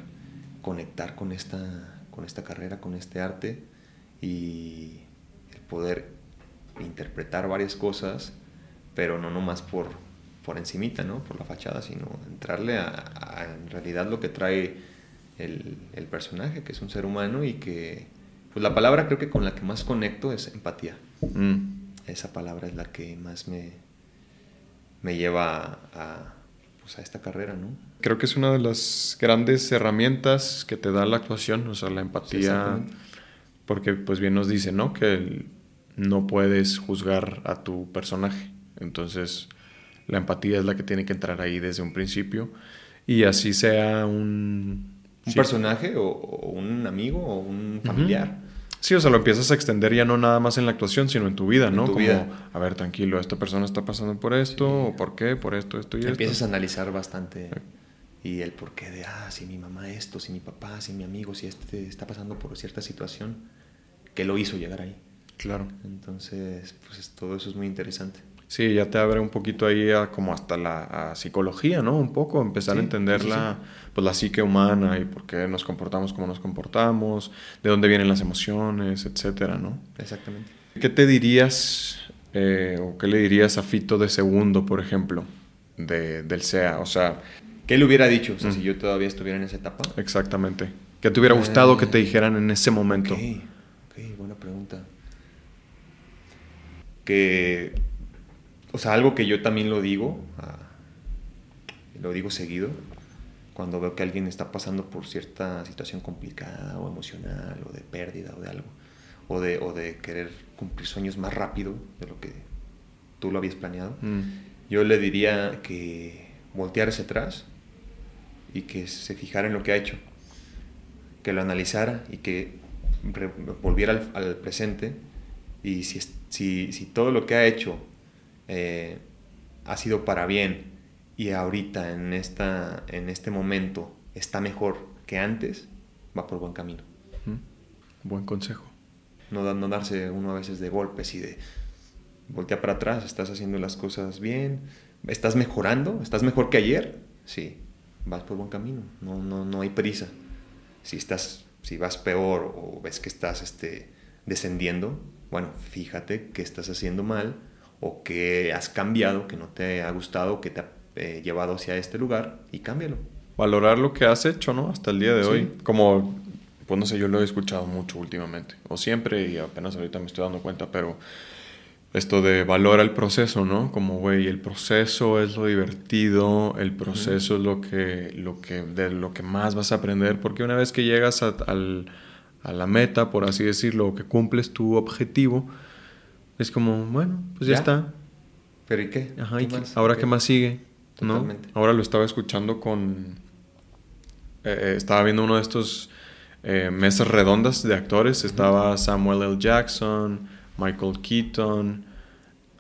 conectar con esta, con esta carrera, con este arte y el poder interpretar varias cosas, pero no nomás por, por encimita, ¿no? Por la fachada, sino entrarle a, a en realidad lo que trae el, el personaje, que es un ser humano y que, pues la palabra creo que con la que más conecto es empatía. Mm. Esa palabra es la que más me, me lleva a, pues a esta carrera, ¿no? Creo que es una de las grandes herramientas que te da la actuación, o sea, la empatía. porque, pues bien nos dice, ¿no? Que el- no puedes juzgar a tu personaje. Entonces, la empatía es la que tiene que entrar ahí desde un principio. Y así sea un. Un sí. personaje o, o un amigo o un familiar. Sí, o sea, lo empiezas a extender ya no nada más en la actuación, sino en tu vida, ¿no? tu Como, vida. a ver, tranquilo, esta persona está pasando por esto, o por qué, por esto, esto y esto. Empiezas a analizar bastante y el porqué de, ah, si mi mamá esto, si mi papá, si mi amigo, si este está pasando por cierta situación, que lo hizo llegar ahí. Claro. Entonces, pues es- todo eso es muy interesante. Sí, ya te abre un poquito ahí a, como hasta la a psicología, ¿no? Un poco, empezar Sí, a entender sí, sí, la, pues, la psique humana y por qué nos comportamos como nos comportamos, de dónde vienen las emociones, etcétera, ¿no? Exactamente. ¿Qué te dirías eh, o qué le dirías a Fito de segundo, por ejemplo, de, del SEA? O sea, ¿Qué le hubiera dicho? O sea, Mm. si yo todavía estuviera en esa etapa. exactamente. ¿Qué te hubiera gustado Eh, que te dijeran en ese momento? Ok, ok, buena pregunta. Que, o sea, algo que yo también lo digo, ah, lo digo seguido, cuando veo que alguien está pasando por cierta situación complicada o emocional o de pérdida o de algo, o de, o de querer cumplir sueños más rápido de lo que tú lo habías planeado, Mm, yo le diría que volteara hacia atrás y que se fijara en lo que ha hecho, que lo analizara y que volviera al, al presente y si, si, si todo lo que ha hecho eh, ha sido para bien y ahorita en, esta, en este momento está mejor que antes, va por buen camino. mm. Buen consejo. No, no darse uno a veces de golpes y de voltea para atrás, estás haciendo las cosas bien, estás mejorando, estás mejor que ayer, sí, vas por buen camino, no, no, no hay prisa. Si estás, si vas peor o ves que estás este, descendiendo, bueno, fíjate qué estás haciendo mal o qué has cambiado, que no te ha gustado, que te ha eh, llevado hacia este lugar y cámbialo. Valorar lo que has hecho, ¿no? Hasta el día de Sí. hoy. Como, pues no sé, yo lo he escuchado mucho últimamente. O siempre, y apenas ahorita me estoy dando cuenta, pero esto de valora el proceso, ¿no? Como, güey, el proceso es lo divertido, el proceso es lo que, lo que, de lo que más vas a aprender, porque una vez que llegas a, al- a la meta, por así decirlo, que cumples tu objetivo, es como, bueno, pues ya, Ya. está. ¿Pero y qué? Ajá, ¿Qué ¿y qué- más? ahora ¿Qué? qué más sigue? ¿no? Totalmente. Ahora lo estaba escuchando con... eh, eh, estaba viendo uno de estos eh, mesas redondas de actores. Estaba Samuel L. Jackson, Michael Keaton,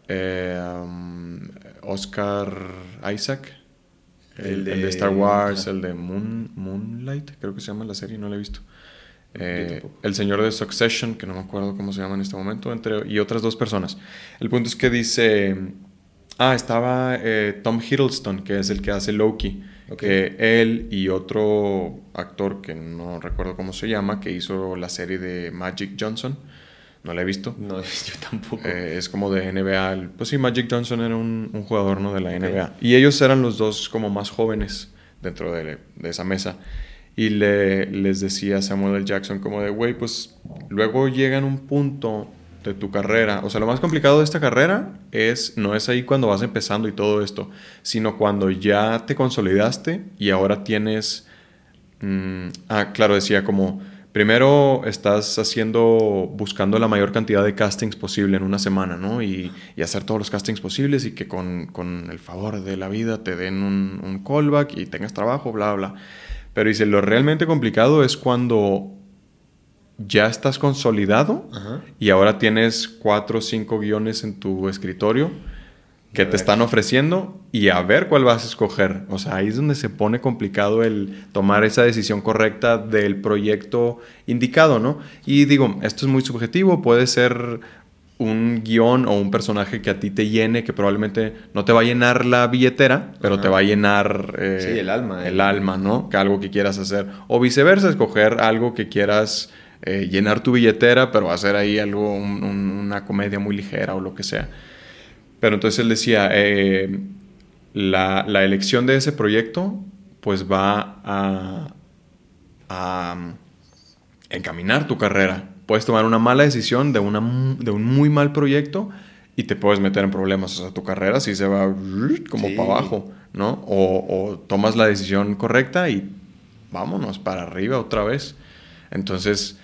eh, um, Oscar Isaac, el, El el de, de- Star Wars, el de Moon, Moonlight, creo que se llama la serie, no la he visto. Eh, el señor de Succession, que no me acuerdo cómo se llama en este momento, entre, y otras dos personas. El punto es que dice, ah, estaba eh, Tom Hiddleston, que es el que hace Loki, Ok. que él y otro actor que no recuerdo cómo se llama, que hizo la serie de Magic Johnson, no la he visto. No, yo tampoco. Eh, es como de NBA. Pues sí, Magic Johnson era un, un jugador ¿no? de la NBA. Y ellos eran los dos como más jóvenes dentro de, de esa mesa. Y le, les decía Samuel L. Jackson como de, güey, pues luego llega en un punto de tu carrera. O sea, lo más complicado de esta carrera es, no es ahí cuando vas empezando y todo esto, sino cuando ya te consolidaste y ahora tienes... Mm, ah, claro, decía como primero estás haciendo, buscando la mayor cantidad de castings posible en una semana, ¿no? Y, y hacer todos los castings posibles y que con, con, el favor de la vida te den un, un callback y tengas trabajo, bla, bla. Pero dice, lo realmente complicado es cuando ya estás consolidado Ajá. y ahora tienes cuatro o cinco guiones en tu escritorio que te están ofreciendo y a ver cuál vas a escoger. O sea, ahí es donde se pone complicado el tomar esa decisión correcta del proyecto indicado, ¿no? Y digo, esto es muy subjetivo, puede ser un guion o un personaje que a ti te llene, que probablemente no te va a llenar la billetera, pero Ajá. te va a llenar eh, sí, el alma. El, el, alma, ¿no? Que algo que quieras hacer. O viceversa, escoger algo que quieras eh, llenar tu billetera, pero hacer ahí algo, un, un, una comedia muy ligera o lo que sea. Pero entonces él decía, eh, la, la, elección de ese proyecto pues va a, a, encaminar tu carrera. Puedes tomar una mala decisión de, una, de un muy mal proyecto y te puedes meter en problemas. O sea, tu carrera sí se va como sí. para abajo, ¿no? O, o, tomas la decisión correcta y vámonos para arriba otra vez. Entonces,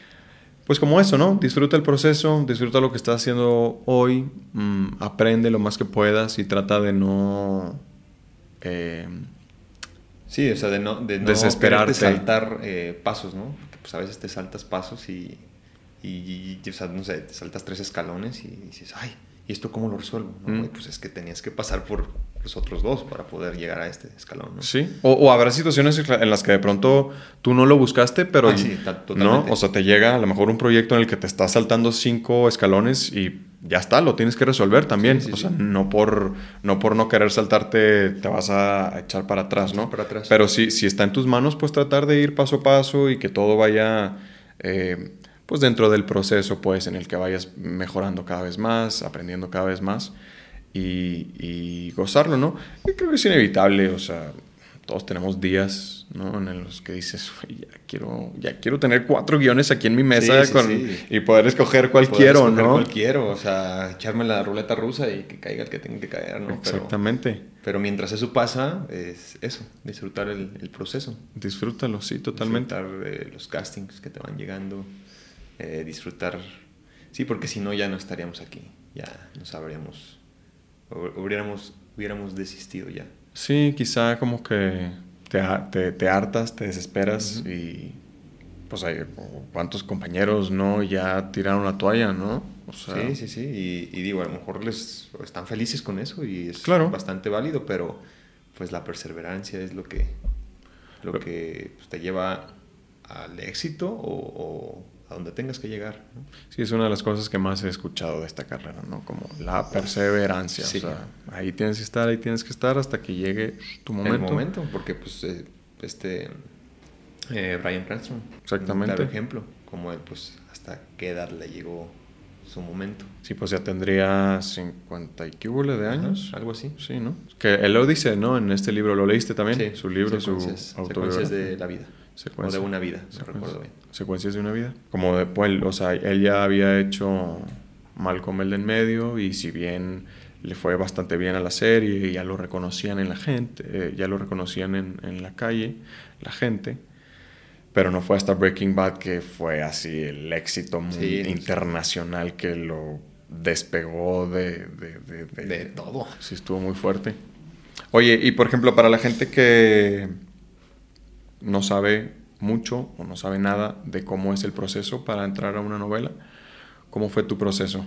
pues como eso, ¿no? Disfruta el proceso, disfruta lo que estás haciendo hoy, mmm, aprende lo más que puedas y trata de no... Eh, sí, o sea, de no, de no saltar eh, pasos, ¿no? Porque pues a veces te saltas pasos y, y, y, o sea, no sé, te saltas tres escalones y dices, ay, ¿y esto cómo lo resuelvo? ¿no? Mm. pues es que tenías que pasar por los otros dos para poder llegar a este escalón. ¿no? Sí, o, o, habrá situaciones en las que de pronto tú no lo buscaste, pero ah, sí, no, o sea, te llega a lo mejor un proyecto en el que te estás saltando cinco escalones y ya está, lo tienes que resolver también. Sí, sí, o sea, no por, no por no querer saltarte te vas a echar para atrás, ¿no? Para atrás. Pero si, si está en tus manos, pues tratar de ir paso a paso y que todo vaya... Eh, pues dentro del proceso pues en el que vayas mejorando cada vez más, aprendiendo cada vez más y, y gozarlo, ¿no? Yo creo que es inevitable, o sea, todos tenemos días, ¿no? En los que dices, ya quiero, ya quiero tener cuatro guiones aquí en mi mesa sí, con, sí. y poder escoger cuál poder quiero, escoger ¿no? cuál quiero, o sea, echarme la ruleta rusa y que caiga el que tenga que caer, ¿no? Exactamente. Pero, pero mientras eso pasa, es eso, disfrutar el, el proceso. Disfrútalo, sí, totalmente. Disfrutar eh, los castings que te van llegando, eh, disfrutar, sí, porque si no ya no estaríamos aquí, ya no sabríamos hubiéramos, hubiéramos desistido ya. Sí, quizá como que te, te, te hartas, te desesperas uh -huh. y pues hay cuántos compañeros no ya tiraron la toalla, ¿no? O sea, sí, sí, sí. Y, y, digo, a lo mejor les están felices con eso y es claro. bastante válido, pero pues la perseverancia es lo que, lo que pues, te lleva al éxito o, o a donde tengas que llegar. ¿no? Sí, es una de las cosas que más he escuchado de esta carrera, ¿no? Como la perseverancia. Sí. O sea, ahí tienes que estar, ahí tienes que estar hasta que llegue tu momento. El momento, porque pues eh, este eh, Brian Cranston. Exactamente. Un claro ejemplo, como él, pues hasta qué edad le llegó su momento. Sí, pues ya tendría 50 y cúbole de años. Ajá, algo así. Sí, ¿no? Que él lo dice, ¿no? En este libro, ¿lo leíste también? Sí, su libro, su autobiografía. de la vida. Secuencia. O de una vida, no recuerdo bien. Secuencias de una vida. Como después, o sea, él ya había hecho Malcolm el de en medio y si bien le fue bastante bien a la serie y ya lo reconocían en la gente, eh, ya lo reconocían en, en, la calle, la gente, pero no fue hasta Breaking Bad que fue así el éxito sí, internacional sí. que lo despegó de, de, de, de, de todo. Sí, estuvo muy fuerte. Oye, y por ejemplo, para la gente que no sabe mucho o no sabe nada de cómo es el proceso para entrar a una novela. ¿Cómo fue tu proceso?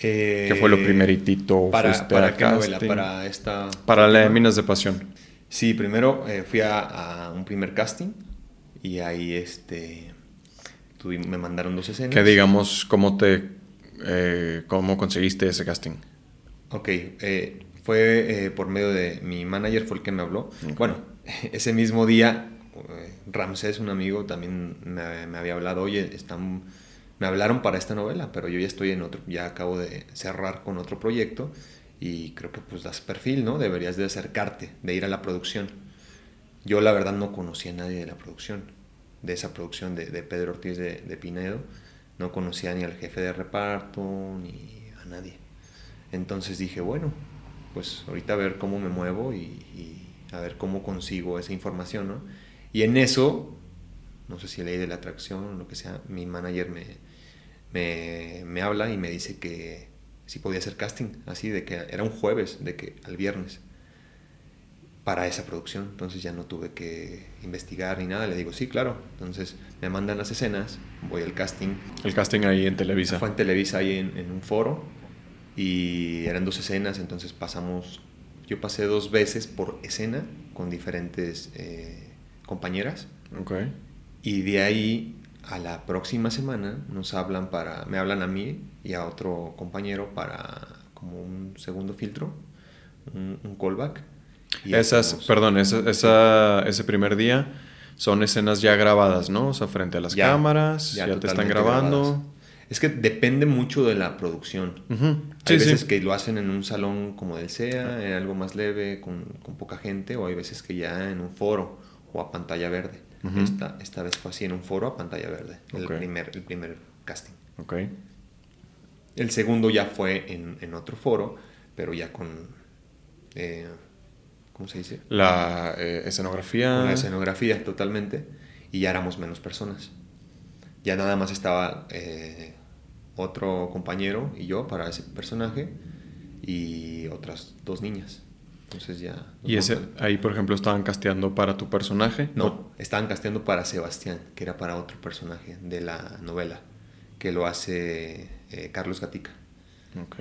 Eh, ¿Qué fue lo primeritito? ¿Para, para qué novela? Para esta... Para la de Minas de Pasión. Sí, primero eh, fui a, a, un primer casting y ahí este, me mandaron dos escenas. Que digamos, ¿cómo te... Eh, ¿Cómo conseguiste ese casting? Ok, fue por medio de mi manager, fue el que me habló. Okay. Bueno, ese mismo día, Ramsés, un amigo, también me, había hablado, oye, están me hablaron para esta novela, pero yo ya estoy en otro, ya acabo de cerrar con otro proyecto y creo que pues das perfil, ¿no? Deberías de acercarte, de ir a la producción. Yo la verdad no conocía a nadie de la producción, de esa producción de, Pedro Ortiz de, Pinedo, no conocía ni al jefe de reparto, ni a nadie. Entonces dije, bueno, pues ahorita a ver cómo me muevo y a ver cómo consigo esa información, ¿no? Y en eso, no sé si ley de la atracción o lo que sea, mi manager me, me, me habla y me dice que si podía hacer casting, así de que era un jueves, de que al viernes, para esa producción. Entonces ya no tuve que investigar ni nada. Le digo, sí, claro. Entonces me mandan las escenas, voy al casting. El casting ahí en Televisa. Fue en Televisa, ahí en, en un foro. Y eran dos escenas, entonces pasamos. Yo pasé dos veces por escena con diferentes eh, compañeras. Ok. Y de ahí a la próxima semana nos hablan para, me hablan a mí y a otro compañero para como un segundo filtro, un, un callback. Y Esas, hacemos, perdón, esa, esa, ese primer día son escenas ya grabadas, ¿no? O sea, frente a las Ya, cámaras, ya, ya te están grabando. grabadas. Es que depende mucho de la producción. Hay Sí, veces sí. que lo hacen en un salón como del SEA, en algo más leve, con, con poca gente, o hay veces que ya en un foro o a pantalla verde. Esta, esta vez fue así en un foro a pantalla verde, el, primer, el primer casting. Ok. El segundo ya fue en, en otro foro, pero ya con... eh, ¿Cómo se dice? La eh, escenografía. Con la escenografía totalmente, y ya éramos menos personas. Ya nada más estaba eh, otro compañero y yo para ese personaje, y otras dos niñas. Entonces ya... Y ese, ahí, por ejemplo, estaban casteando para tu personaje. No, estaban casteando para Sebastián, que era para otro personaje de la novela, que lo hace eh, Carlos Gatica. Ok.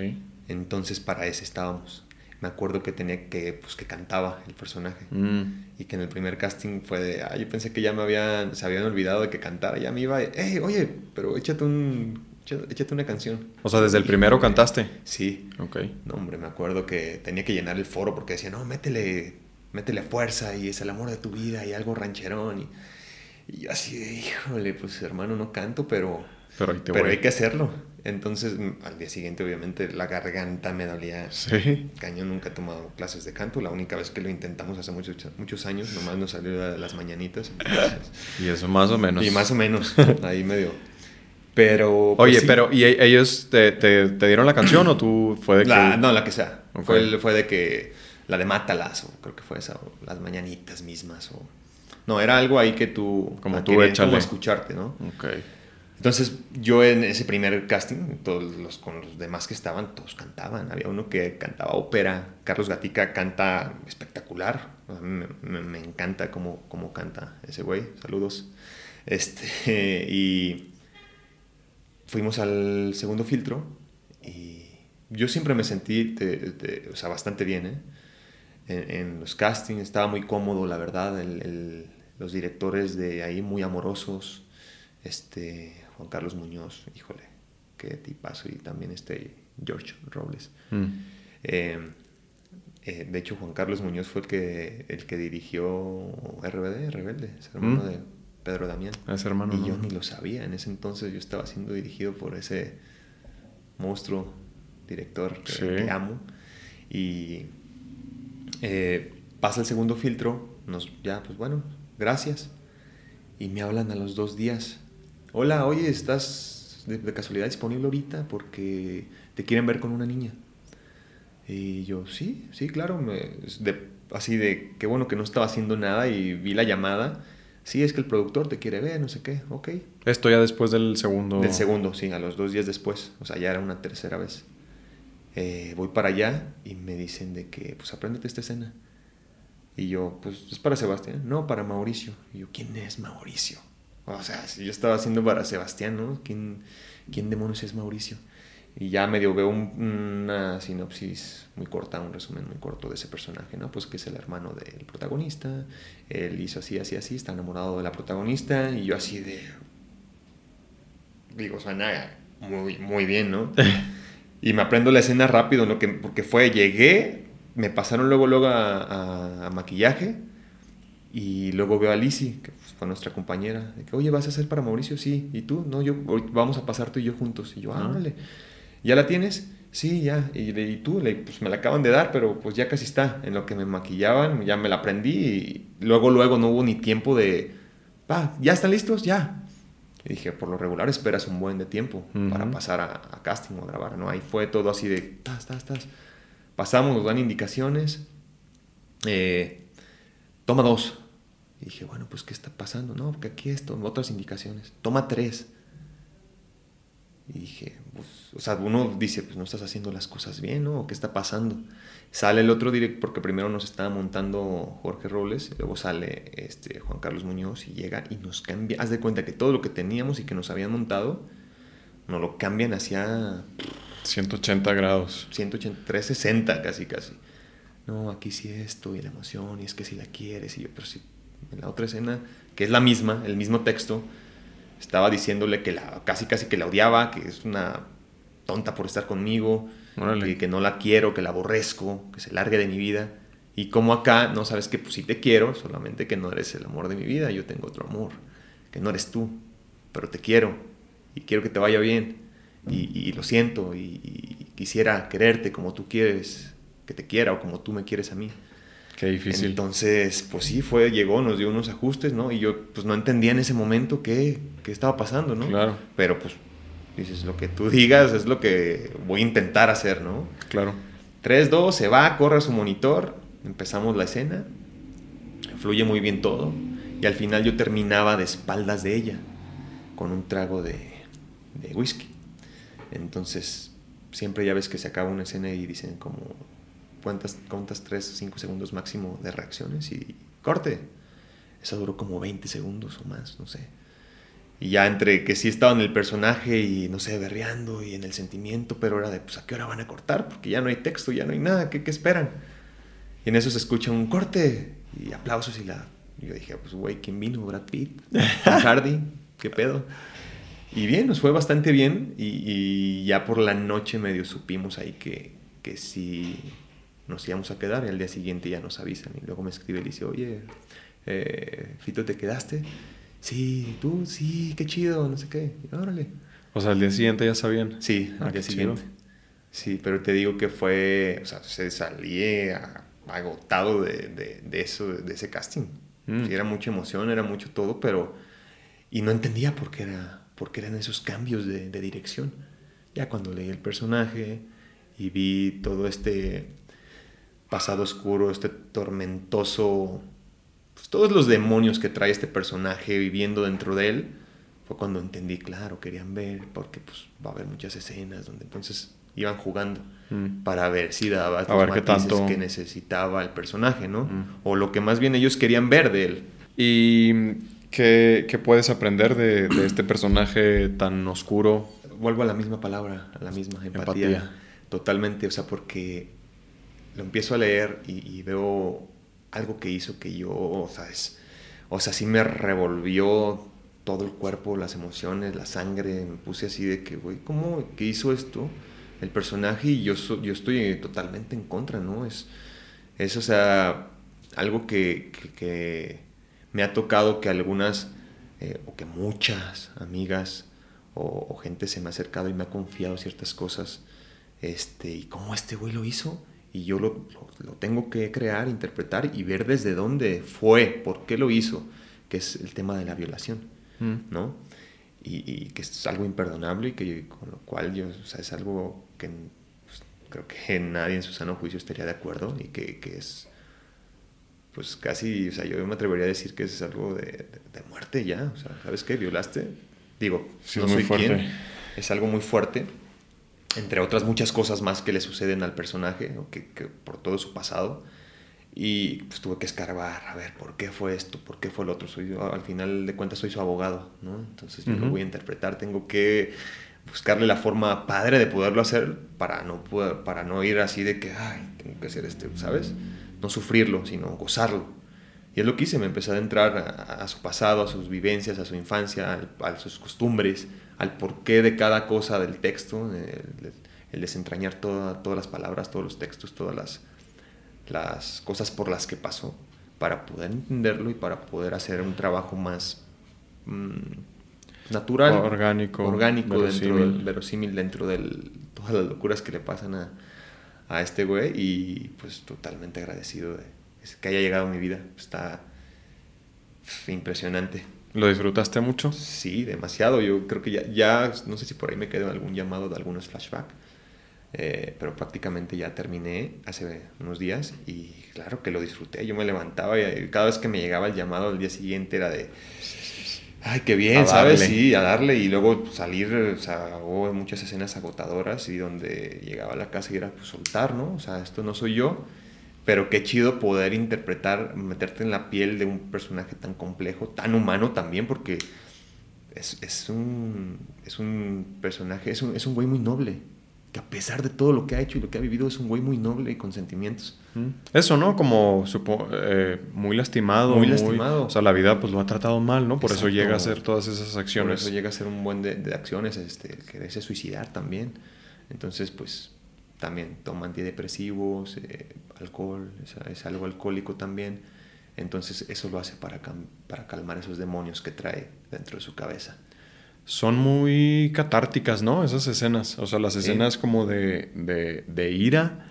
Entonces para ese estábamos. Me acuerdo que tenía que, pues que cantaba el personaje. Mm. Y que en el primer casting fue de, ah, yo pensé que ya me habían, se habían olvidado de que cantara. Ya me iba, hey, oye, pero échate un, échate una canción. O sea, desde el primero cantaste. Sí. Ok. No, hombre, me acuerdo que tenía que llenar el foro porque decía, no, métele, métele fuerza y es el amor de tu vida y algo rancherón. Y, y yo así, de, híjole, pues hermano, no canto, pero, Pero ahí te pero voy. hay que hacerlo. Entonces, mm, al día siguiente, obviamente, la garganta me dolía. Sí. Cañón, nunca he tomado clases de canto. La única vez que lo intentamos hace muchos, muchos años, nomás nos salió de las mañanitas. Entonces, Y eso más o menos. y más o menos, ahí medio. Pero. pues, Oye, sí. pero ¿y e- ellos te, te- te dieron la canción o tú fue de que... La- no, la que sea. Fue, fue de que la de Mátalas, o creo que fue esa, o las mañanitas mismas, o... No, era algo ahí que tú... Como tú échale. como escucharte, ¿no? Ok. Entonces, yo en ese primer casting, todos los, con los demás que estaban, todos cantaban. Había uno que cantaba ópera. Carlos Gatica canta espectacular. Me, me- me encanta cómo, cómo canta ese güey. Saludos. Este, y fuimos al segundo filtro y yo siempre me sentí de- de- o sea, bastante bien. ¿eh? En, en los castings estaba muy cómodo, la verdad. el- el- los directores de ahí muy amorosos. Este, Juan Carlos Muñoz, híjole, qué tipazo. Y también este George Robles. Mm. Eh, eh, de hecho, Juan Carlos Muñoz fue el que, el que dirigió RBD, Rebelde, es hermano Mm. de Pedro Damián. Es hermano. Y yo ¿no? ni lo sabía. En ese entonces yo estaba siendo dirigido por ese monstruo director que, Sí. que amo. Y eh, pasa el segundo filtro. Nos, ya, pues bueno, gracias. Y me hablan a los dos días. Hola, oye, ¿estás de, de casualidad disponible ahorita? Porque te quieren ver con una niña. Y yo, sí, sí, claro. me- de- así de, qué bueno que no estaba haciendo nada y vi la llamada. Sí, es que el productor te quiere ver, no sé qué. Ok. Esto ya después del segundo... Del segundo, sí, a los dos días después. O sea, ya era una tercera vez. Eh, voy para allá y me dicen de que, pues, apréndete esta escena. Y yo, pues, es para Sebastián. No, para Mauricio. Y yo, ¿quién es Mauricio? O sea, si yo estaba haciendo para Sebastián, ¿no? ¿Quién, quién demonios es Mauricio? Y ya medio veo un- una sinopsis muy corta, un resumen muy corto de ese personaje, ¿no? Pues que es el hermano del protagonista, él hizo así, así, así, está enamorado de la protagonista, y yo así de... Digo, suena muy, muy bien, ¿no? y me aprendo la escena rápido, ¿no? Que, porque fue, llegué, me pasaron luego, luego a, a- a maquillaje, Y luego veo a Lizzie, que fue nuestra compañera, de que, oye, ¿vas a hacer para Mauricio? Sí. ¿Y tú? No, yo, vamos a pasar tú y yo juntos. Y yo, ah, vale. ¿Ya la tienes? Sí, ya. Y, y tú, le, pues me la acaban de dar, pero pues ya casi está. En lo que me maquillaban, ya me la aprendí y luego, luego no hubo ni tiempo de, va, ¿ya están listos? Ya. Y dije, por lo regular esperas un buen de tiempo para pasar a, casting o a grabar, ¿no? Ahí fue todo así de, tas, tas, tas. Pasamos, nos dan indicaciones. Eh, toma dos. Y dije, bueno, pues, ¿qué está pasando? No, porque aquí esto, otras indicaciones. Toma tres. Y dije, o sea, uno dice, pues no estás haciendo las cosas bien, ¿no? ¿Qué está pasando? Sale el otro directo, porque primero nos estaba montando Jorge Robles, luego sale este, Juan Carlos Muñoz y llega y nos cambia. Haz de cuenta que todo lo que teníamos y que nos habían montado, nos lo cambian hacia... 180 grados. 180, 360 casi, casi. No, aquí sí esto y la emoción, y es que si la quieres, y yo, pero sí, en la otra escena, que es la misma, el mismo texto, estaba diciéndole que la, casi casi que la odiaba, que es una tonta por estar conmigo, que, que, no la quiero, que la aborrezco, que se largue de mi vida. Y como acá no sabes que pues sí te quiero, solamente que no eres el amor de mi vida, yo tengo otro amor, que no eres tú, pero te quiero y quiero que te vaya bien y, lo siento y, y, quisiera quererte como tú quieres que te quiera o como tú me quieres a mí. Qué difícil. Entonces, pues sí, fue, llegó, nos dio unos ajustes, ¿no? Y yo, pues no entendía en ese momento qué, qué estaba pasando, ¿no? Claro. Pero pues, dices, lo que tú digas es lo que voy a intentar hacer, ¿no? Claro. 3, 2, se va, corre a su monitor, empezamos la escena, fluye muy bien todo, y al final yo terminaba de espaldas de ella, con un trago de, de whisky. Entonces, siempre ya ves que se acaba una escena y dicen como cuentas, cuentas 3 o 5 segundos máximo de reacciones y corte. Eso duró como 20 segundos o más, no sé. Y ya entre que sí estaba en el personaje y no sé, berreando y en el sentimiento, pero era de, pues a qué hora van a cortar, porque ya no hay texto, ya no hay nada, ¿qué, qué esperan? Y en eso se escucha un corte y aplausos y la... Y yo dije, pues güey, ¿quién vino? Brad Pitt, Hardy, ¿qué pedo? Y bien, nos fue bastante bien y, y, ya por la noche medio supimos ahí que, que sí nos íbamos a quedar y al día siguiente ya nos avisan. Y luego me escribe y dice, oye, eh, Fito, ¿te quedaste? Sí, tú, sí, qué chido, no sé qué. órale. O sea, al día siguiente ya sabían. Sí, al ah, día siguiente. Sí, pero te digo que fue, o sea, se salí agotado de, de, eso, de ese casting. Mm. era mucha emoción, era mucho todo, pero... Y no entendía por qué, era, por qué eran esos cambios de, de dirección. Ya cuando leí el personaje y vi todo este pasado oscuro, este tormentoso, todos los demonios que trae este personaje viviendo dentro de él, fue cuando entendí, claro, querían ver, porque pues va a haber muchas escenas donde entonces iban jugando mm. para ver si daba los ver tanto... que necesitaba el personaje, ¿no? Mm. O lo que más bien ellos querían ver de él. ¿Y qué, qué puedes aprender de, de, este personaje tan oscuro? Vuelvo a la misma palabra, a la misma empatía. empatía. Totalmente, o sea, porque lo empiezo a leer y, veo algo que hizo que yo, o sea, o sea, sí me revolvió todo el cuerpo, las emociones, la sangre, me puse así de que, güey, ¿cómo que hizo esto el personaje? Y yo, yo estoy totalmente en contra, ¿no? Es, es o sea, algo que, que, me ha tocado que algunas, eh, o que muchas amigas o, o, gente se me ha acercado y me ha confiado ciertas cosas, este, y cómo este güey lo hizo y yo lo, lo, tengo que crear, interpretar y ver desde dónde fue, por qué lo hizo, que es el tema de la violación, mm. ¿no? Y, que es algo imperdonable y que con lo cual yo, o sea, es algo que pues, creo que nadie en su sano juicio estaría de acuerdo y que, que, es, pues casi, o sea, yo me atrevería a decir que es algo de, de, muerte ya, o sea, ¿sabes qué? Violaste, digo, no soy quien, es algo muy fuerte entre otras muchas cosas más que le suceden al personaje, que, por todo su pasado. Y pues tuve que escarbar, a ver, ¿por qué fue esto? ¿Por qué fue lo otro? Soy, al final de cuentas soy su abogado, ¿no? Entonces yo lo voy a interpretar, tengo que buscarle la forma padre de poderlo hacer para no, para no ir así de que, ay, tengo que hacer este, ¿sabes? No sufrirlo, sino gozarlo. Y es lo que hice, me empecé a entrar a, su pasado, a sus vivencias, a su infancia, a sus costumbres, al porqué de cada cosa del texto, el, desentrañar todas las palabras, todos los textos, todas las, las cosas por las que pasó, para poder entenderlo y para poder hacer un trabajo más mm, natural, orgánico, orgánico dentro del verosímil dentro de todas las locuras que le pasan a, a este güey y pues totalmente agradecido de que haya llegado a mi vida. Está impresionante. ¿Lo disfrutaste mucho? Sí, demasiado. Yo creo que ya, ya no sé si por ahí me quedó algún llamado de algunos flashbacks, eh, pero prácticamente ya terminé hace unos días y claro que lo disfruté. Yo me levantaba y cada vez que me llegaba el llamado al día siguiente era de, ay, qué bien, ¿sabes? Sí, a darle y luego salir, o sea, hubo muchas escenas agotadoras y donde llegaba a la casa y era pues, soltar, ¿no? O sea, esto no soy yo pero qué chido poder interpretar, meterte en la piel de un personaje tan complejo, tan humano también, porque es, es, un, es un personaje, es un, es un güey muy noble, que a pesar de todo lo que ha hecho y lo que ha vivido, es un güey muy noble y con sentimientos. Eso, ¿no? Como supo, eh, muy lastimado. Muy, lastimado. O sea, la vida pues lo ha tratado mal, ¿no? Por eso llega a hacer todas esas acciones. Por eso llega a ser un buen de, de acciones, este, quererse suicidar también. Entonces, pues también toma antidepresivos, eh, alcohol, es, algo alcohólico también. Entonces eso lo hace para, para calmar esos demonios que trae dentro de su cabeza. Son muy catárticas, ¿no? Esas escenas. O sea, las escenas como de, de, ira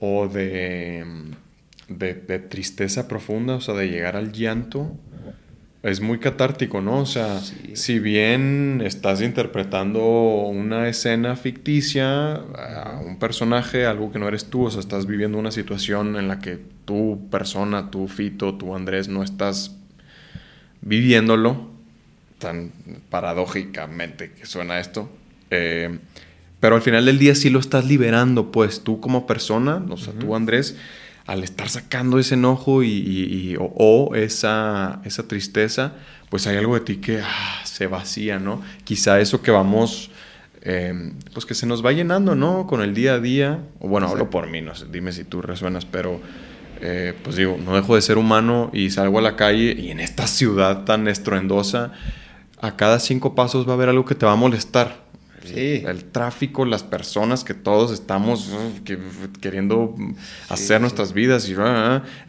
o de, de, de, tristeza profunda, o sea, de llegar al llanto es muy catártico, ¿no? O sea, si bien estás interpretando una escena ficticia, a un personaje, algo que no eres tú, o sea, estás viviendo una situación en la que tu persona, tu Fito, tu Andrés, no estás viviéndolo, tan paradójicamente que suena esto. Eh, pero al final del día sí lo estás liberando, pues tú como persona, o sea, tú Andrés, al estar sacando ese enojo y, o, esa, esa, tristeza, pues hay algo de ti que ah, se vacía, ¿no? Quizá eso que vamos, em, pues que se nos va llenando, ¿no? Con el día a día, o bueno, hablo por mí, no sé, dime si tú resuenas, pero eh, pues digo, no dejo de ser humano y salgo a la calle y en esta ciudad tan estruendosa, a cada cinco pasos va a haber algo que te va a molestar. El tráfico, las personas que todos estamos queriendo hacer nuestras vidas. Y,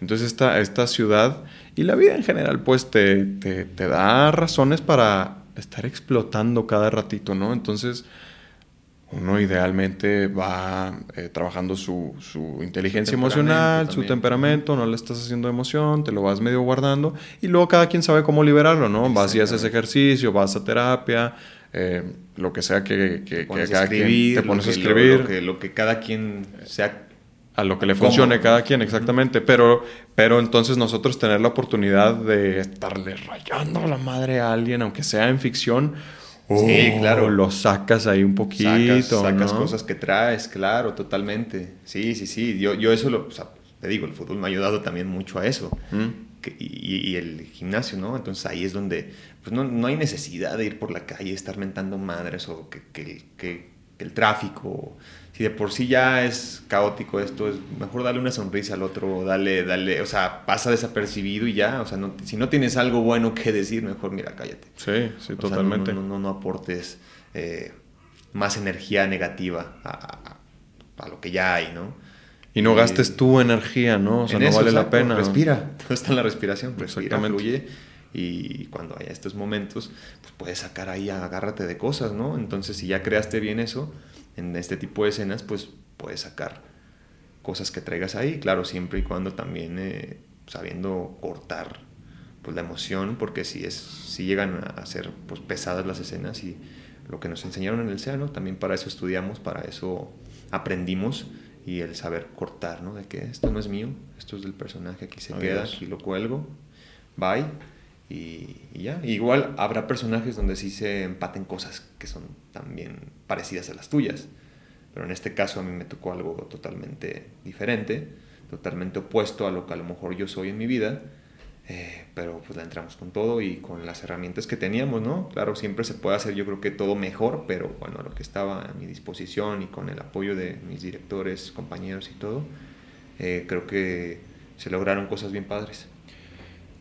entonces esta, esta ciudad y la vida en general pues te, te, da razones para estar explotando cada ratito, ¿no? Entonces uno idealmente va eh, trabajando su, su inteligencia emocional, su temperamento, no le estás haciendo emoción, te lo vas medio guardando y luego cada quien sabe cómo liberarlo, ¿no? Vas y haces ejercicio, vas a terapia, eh, lo que sea que, que, que cada quien te pones a escribir. Lo, que, lo que cada quien sea a lo que le funcione cada quien, exactamente. Pero, pero entonces nosotros tener la oportunidad de estarle rayando la madre a alguien, aunque sea en ficción, sí, oh, claro. lo sacas ahí un poquito. Sacas, cosas que traes, claro, totalmente. Sí, sí, sí. Yo, yo eso lo, o sea, te digo, el fútbol me ha ayudado también mucho a eso. Mm. y, y, el gimnasio, ¿no? Entonces ahí es donde pues no, no, hay necesidad de ir por la calle, estar mentando madres o que, que, que, el tráfico, si de por sí ya es caótico esto, es mejor darle una sonrisa al otro, dale, dale, o sea, pasa desapercibido y ya, o sea, no, si no tienes algo bueno que decir, mejor mira, cállate. Sí, sí, totalmente. no, no, no, aportes eh, más energía negativa a, a, lo que ya hay, ¿no? Y no gastes tu energía, ¿no? O sea, no vale la pena. Respira, todo está en la respiración, respira, fluye y cuando haya estos momentos, pues puedes sacar ahí, agárrate de cosas, ¿no? Entonces, si ya creaste bien eso, en este tipo de escenas, pues puedes sacar cosas que traigas ahí, claro, siempre y cuando también eh, sabiendo cortar pues la emoción, porque si, es, si llegan a ser pues, pesadas las escenas y lo que nos enseñaron en el SEA, También para eso estudiamos, para eso aprendimos y el saber cortar, ¿no? De que esto no es mío, esto es del personaje, aquí se queda, aquí lo cuelgo, bye y, ya. Igual habrá personajes donde sí se empaten cosas que son también parecidas a las tuyas. Pero en este caso a mí me tocó algo totalmente diferente, totalmente opuesto a lo que a lo mejor yo soy en mi vida. Eh, pero pues la entramos con todo y con las herramientas que teníamos, ¿no? Claro, siempre se puede hacer yo creo que todo mejor, pero bueno, lo que estaba a mi disposición y con el apoyo de mis directores, compañeros y todo, eh, creo que se lograron cosas bien padres.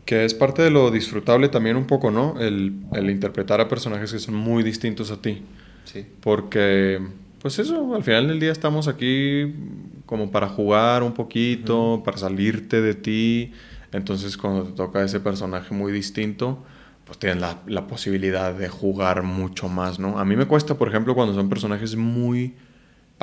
Que es parte de lo disfrutable también un poco, ¿no? El, el, interpretar a personajes que son muy distintos a ti. Sí. Porque, pues eso, al final del día estamos aquí como para jugar un poquito, para salirte de ti. Entonces cuando te toca ese personaje muy distinto, pues tienes la, la posibilidad de jugar mucho más, ¿no? A mí me cuesta, por ejemplo, cuando son personajes muy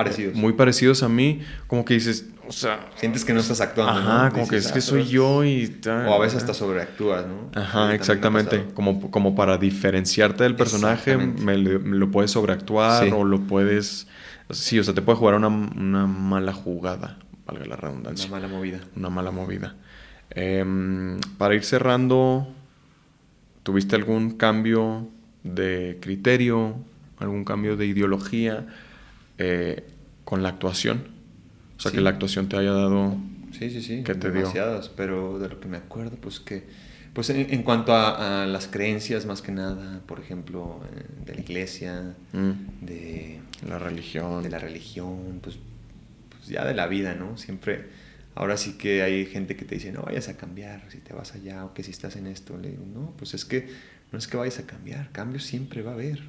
Parecidos. muy parecidos a mí, como que dices, o sea, Sientes que no estás actuando, ajá, ¿no? como que es que "Ah, soy pero- yo y O a veces hasta sobreactúas, ¿no? Ajá, exactamente. Como, como para diferenciarte del personaje, me, lo puedes sobreactuar Sí. o lo puedes... Sí, o sea, te puede jugar una, una mala jugada, valga la redundancia. Una mala movida. Una mala movida. Em, para ir cerrando, ¿tuviste algún cambio de criterio, algún cambio de ideología eh, con la actuación? O sea, Sí. que la actuación te haya dado... Sí, sí, sí. ¿Qué te dio? demasiadas, pero de lo que me acuerdo, pues que. Pues en, en cuanto a, a las creencias, más que nada, por ejemplo, eh, de la iglesia, mm, de, la religión. de la religión, pues, pues ya de la vida, ¿no? Siempre. Ahora sí que hay gente que te dice, no vayas a cambiar si te vas allá o que si estás en esto. Le digo, no, pues es que no es que vayas a cambiar, cambio siempre va a haber.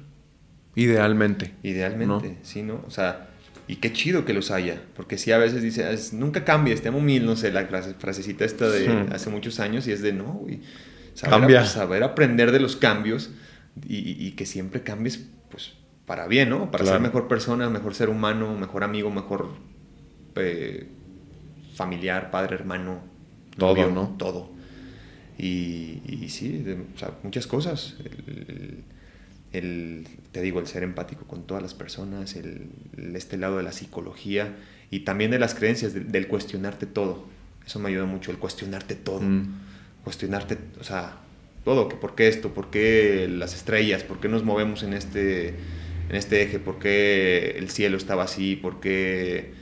Idealmente. Idealmente, ¿no? sí, ¿no? O sea, y qué chido que los haya, porque sí a veces dice, "Ah, nunca cambies, te amo mil, no sé, la frase- frasecita esta de Hmm. hace muchos años y es de no, güey. Saber, Cambia. saber aprender de los cambios y, y- y que siempre cambies, pues, para bien, ¿no? Para Claro. ser mejor persona, mejor ser humano, mejor amigo, mejor eh, familiar, padre, hermano, Todo, ¿no? Todo. Y, y sí, de- o sea, muchas cosas. El, el- el- te digo, el ser empático con todas las personas, el, este lado de la psicología y también de las creencias, del, del cuestionarte todo. Eso me ayuda mucho, el cuestionarte todo. Mm. Cuestionarte, o sea, todo, que por qué esto, por qué las estrellas, por qué nos movemos en este, en este eje, por qué el cielo estaba así, por qué...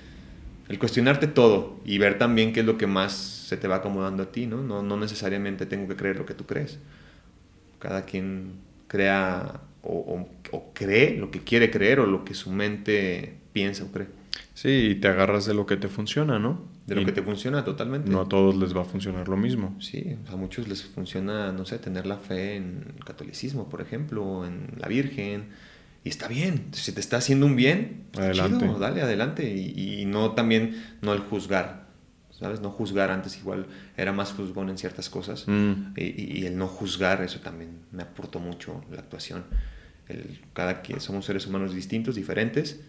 El cuestionarte todo y ver también qué es lo que más se te va acomodando a ti, ¿no? No, no necesariamente tengo que creer lo que tú crees. Cada quien crea o, o- o cree lo que quiere creer o lo que su mente piensa o cree. Sí, y te agarras de lo que te funciona, ¿no? De lo Y que te funciona totalmente. No a todos les va a funcionar lo mismo. Sí, a muchos les funciona, no sé, tener la fe en el catolicismo, por ejemplo, en la Virgen. Y está bien, si te está haciendo un bien, Adelante. chido, dale adelante. Y, y no también, no el juzgar, ¿sabes? No juzgar, antes igual era más juzgón en ciertas cosas. Mm. Y, y- y el no juzgar, eso también me aportó mucho la actuación. El, cada quien somos seres humanos distintos, diferentes.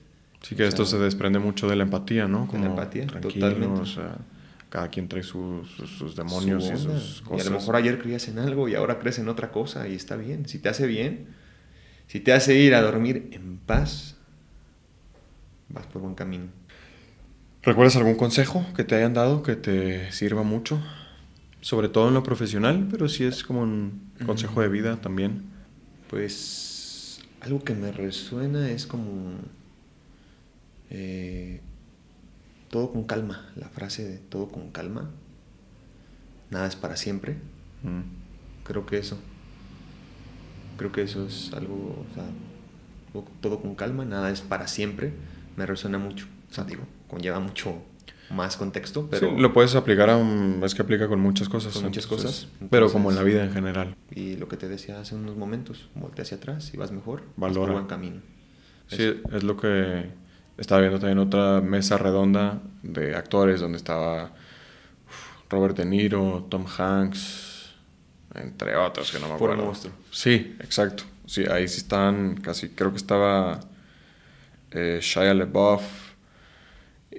Sí que esto sea, se desprende mucho de la empatía, ¿no? de la empatía, totalmente. o sea, cada quien trae sus, sus, sus demonios su y sus Y cosas. a lo mejor ayer creías en algo y ahora crees en otra cosa y está bien. Si te hace bien, si te hace ir a dormir en paz, vas por buen camino. ¿Recuerdas algún consejo que te hayan dado que te sirva mucho? Sobre todo en lo profesional, pero sí es como un consejo de vida también. Pues algo que me resuena es como eh, todo con calma, la frase de todo con calma. Nada es para siempre. Mm. Creo que eso. Creo que eso es algo, o sea, todo- todo con calma, nada es para siempre. Me resuena mucho. O sea, digo, conlleva mucho más contexto, pero... Sí, lo puedes aplicar a... Es que aplica con muchas cosas. Con muchas entonces, cosas, Pero como en la vida en general. Y lo que te decía hace unos momentos, voltea hacia atrás y vas mejor, vas Valora. por buen camino. Sí, es lo que estaba viendo también otra mesa redonda de actores donde estaba Robert De Niro, Tom Hanks, entre otros que no me acuerdo. monstruo. Sí, exacto. Sí, ahí sí están casi, creo que estaba eh, Shia LaBeouf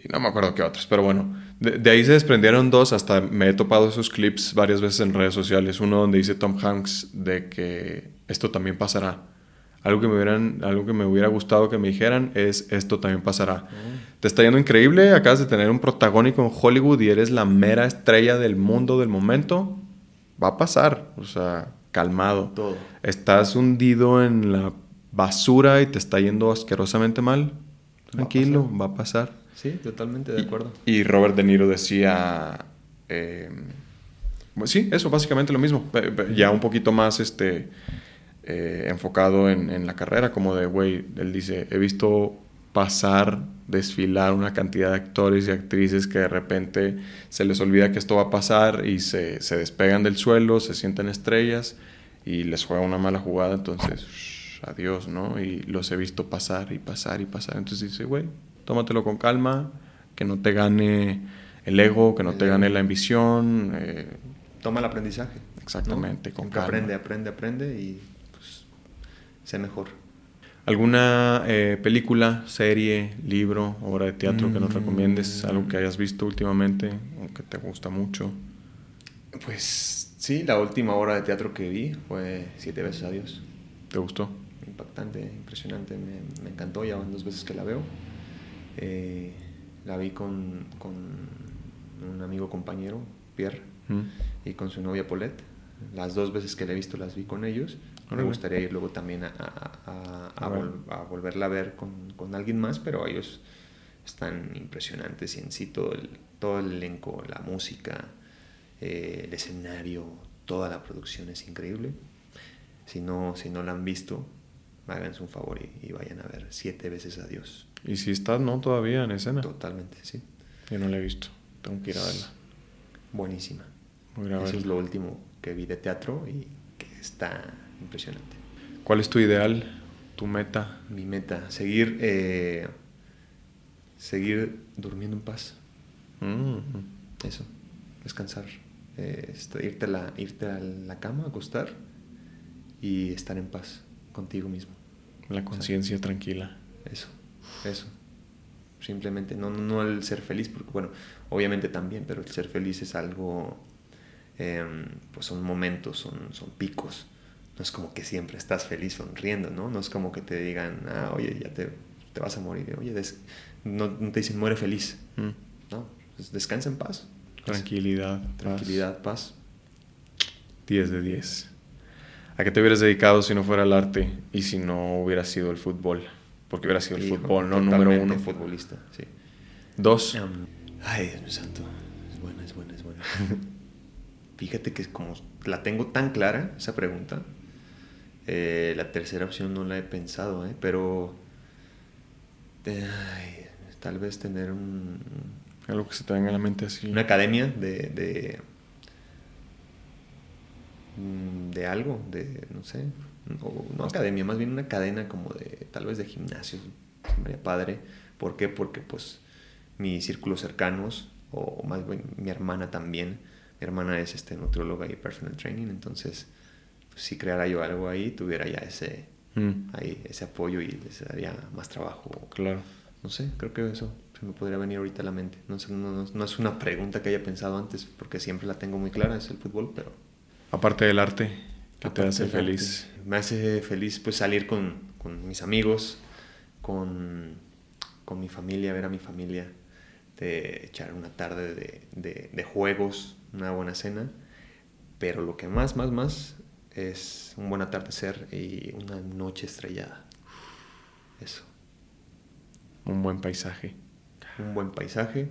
y no me acuerdo qué otros, pero bueno, de, de ahí se desprendieron dos, hasta me he topado esos clips varias veces en redes sociales, uno donde dice Tom Hanks de que esto también pasará. Algo que me hubieran, algo que me hubiera gustado que me dijeran es esto también pasará. Te está yendo increíble, acabas de tener un protagónico en Hollywood y eres la mera estrella del mundo del momento. Va a pasar, o sea, calmado. Todo. Estás hundido en la basura y te está yendo asquerosamente mal. Tranquilo, va a pasar. Sí, totalmente de acuerdo. Y, Robert De Niro decía, eh, pues sí, eso, básicamente lo mismo, ya un poquito más este, eh, enfocado en, en la carrera, como de, güey, él dice, he visto pasar, desfilar una cantidad de actores y actrices que de repente se les olvida que esto va a pasar y se, se despegan del suelo, se sienten estrellas y les juega una mala jugada, entonces, shh, adiós, ¿no? Y los he visto pasar y pasar y pasar, entonces dice, güey, tómatelo con calma, que no te gane el ego, que no El te ego. gane la ambición, eh, toma el aprendizaje. Exactamente, ¿no? con calma. aprende, aprende, aprende y pues sé mejor. ¿Alguna eh, película, serie, libro, obra de teatro que nos Mm. recomiendes? ¿Algo que hayas visto últimamente o que te gusta mucho? Pues sí, la última obra de teatro que vi fue Siete veces a Dios. ¿Te gustó? Impactante, impresionante, me, me encantó, ya van dos veces que la veo. Eh, la vi con, con un amigo compañero, Pierre, Mm. y con su novia Paulette. Las dos veces que la he visto las vi con ellos. Me gustaría ir luego también a, a- a- a vol- volverla a ver con, con alguien más, pero ellos están impresionantes y en sí todo el, todo el elenco, la música, eh, el escenario, toda la producción es increíble. Si no, si no la han visto, háganse un favor y, y vayan a ver siete veces a Dios. ¿Y si estás, no, todavía en escena? Totalmente, sí. Yo no la he visto. Tengo que ir a verla. Buenísima. Voy a Eso es lo último que vi de teatro y que está impresionante. ¿Cuál es tu ideal, tu meta? Mi meta, seguir, eh, seguir durmiendo en paz. Mm. Eso, descansar. Eh, esto- irte, a la, irte a la cama, acostar y estar en paz contigo mismo. La conciencia tranquila. Eso, eso. Simplemente, no, no el ser feliz, porque bueno, obviamente también, pero el ser feliz es algo, em, pues son momentos, son, son picos. No es como que siempre estás feliz sonriendo, ¿no? No es como que te digan, ah, oye, ya te, te vas a morir, oye, des- no, no te dicen muere feliz, Mm. ¿no? Pues descansa en paz. Tranquilidad. paz. Tranquilidad, paz. 10 de 10. ¿A qué te hubieras dedicado si no fuera el arte y si no hubiera sido el fútbol? Porque hubiera sido el Hijo, fútbol, ¿no? Número uno. futbolista, sí. Dos. Ay, Dios mío santo. Es buena, es buena, es buena. Fíjate que como la tengo tan clara, esa pregunta, eh, la tercera opción no la he pensado, ¿eh? pero eh, ay, tal vez tener un- Algo que se te venga a la mente así. una academia de, de, mm, de algo, de, no sé, o no academia, más bien una cadena como de, tal vez de gimnasio, sería padre. ¿Por qué? Porque pues mis círculos cercanos, o más bien mi hermana también, mi hermana es este, nutrióloga y personal training, entonces pues, si creara yo algo ahí, tuviera ya ese, Mm, ahí, ese apoyo y les daría más trabajo. Claro. No sé, creo que eso se me podría venir ahorita a la mente. No, sé, no, no- no es una pregunta que haya pensado antes, porque siempre la tengo muy clara, es el fútbol, pero... Aparte del arte, ¿qué te hace feliz? Me hace feliz pues salir con, con mis amigos, con, con mi familia, ver a mi familia, de echar una tarde de, de- de juegos, una buena cena, pero lo que más, más, más es un buen atardecer y una noche estrellada. Eso. Un buen paisaje. un buen paisaje,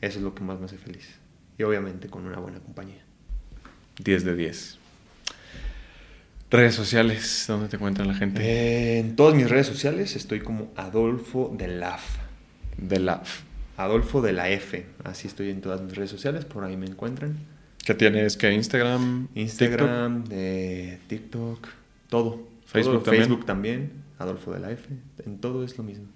eso es lo que más me hace feliz. Y obviamente con una buena compañía. 10 de 10. Redes sociales, ¿dónde te encuentra la gente? Eh, en todas mis redes sociales estoy como Adolfo de la F. De la... Adolfo de la F. Así estoy en todas mis redes sociales, por ahí me encuentran. ¿Qué tienes? ¿Qué? Instagram? Instagram, TikTok, todo. Facebook Todo, también. Facebook también, Adolfo de la F. En todo es lo mismo.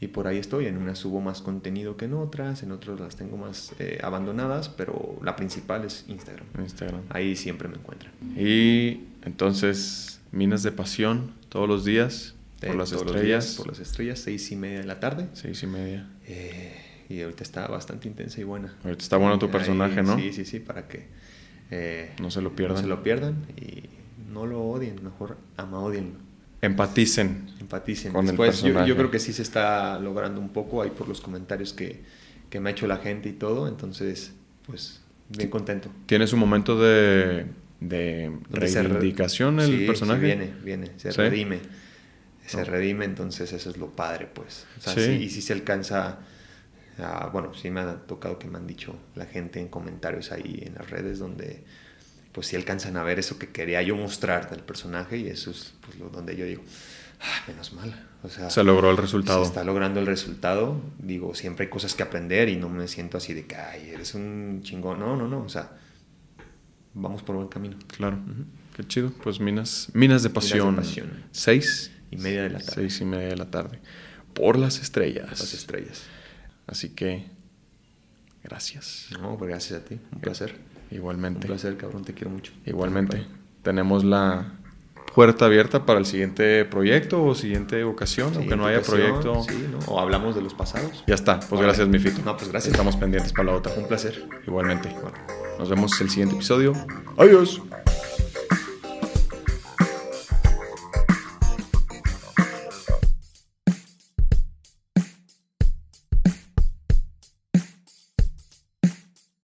Y por ahí estoy, en unas subo más contenido que en otras, en otras las tengo más eh, abandonadas, pero la principal es Instagram. Instagram. Ahí siempre me encuentran. Y entonces, Minas de Pasión, todos los días, por Eh, las todos los estrellas. días, por las estrellas, seis y media de la tarde. Seis y media. Eh, y ahorita está bastante intensa y buena. Ahorita está bueno tu Ahí, personaje, ¿no? Sí, sí, sí, para que eh, No se lo pierdan. no se lo pierdan y no lo odien, mejor ama odienlo. Empaticen. Empaticen. Con el Después, yo, yo creo que sí se está logrando un poco ahí por los comentarios que, que me ha hecho la gente y todo. Entonces, pues, bien contento. ¿Tiene su momento de, de reivindicación el Sí, sí, personaje? viene, viene, se ¿Sí? redime. Se redime, entonces eso es lo padre, pues. O sea, Sí. sí, y si se alcanza. a- bueno, sí me ha tocado que me han dicho la gente en comentarios ahí en las redes donde pues sí alcanzan a ver eso que quería yo mostrar del personaje y eso es pues lo donde yo digo, "Ah, menos mal. O sea, Se logró el resultado. se está logrando el resultado. Digo, siempre hay cosas que aprender y no me siento así de que, ay, eres un chingón. No, no, no. O sea, vamos por buen camino. Claro. Qué chido. Pues Minas, Minas de Pasión. Pasión. Seis Y media de la tarde. Seis y media de la tarde. Por las estrellas. Las estrellas. Así que, gracias. No, pues gracias a ti. Un placer. Igualmente. Un placer, cabrón, te quiero mucho. Igualmente. Tenemos la puerta abierta para el siguiente proyecto o siguiente ocasión, aunque no haya proyecto. Sí, ¿no? O hablamos de los pasados. Ya está. Pues gracias, mi Fito. No, pues gracias. Estamos pendientes para la otra. Un placer. Igualmente. Nos vemos el siguiente episodio. Adiós.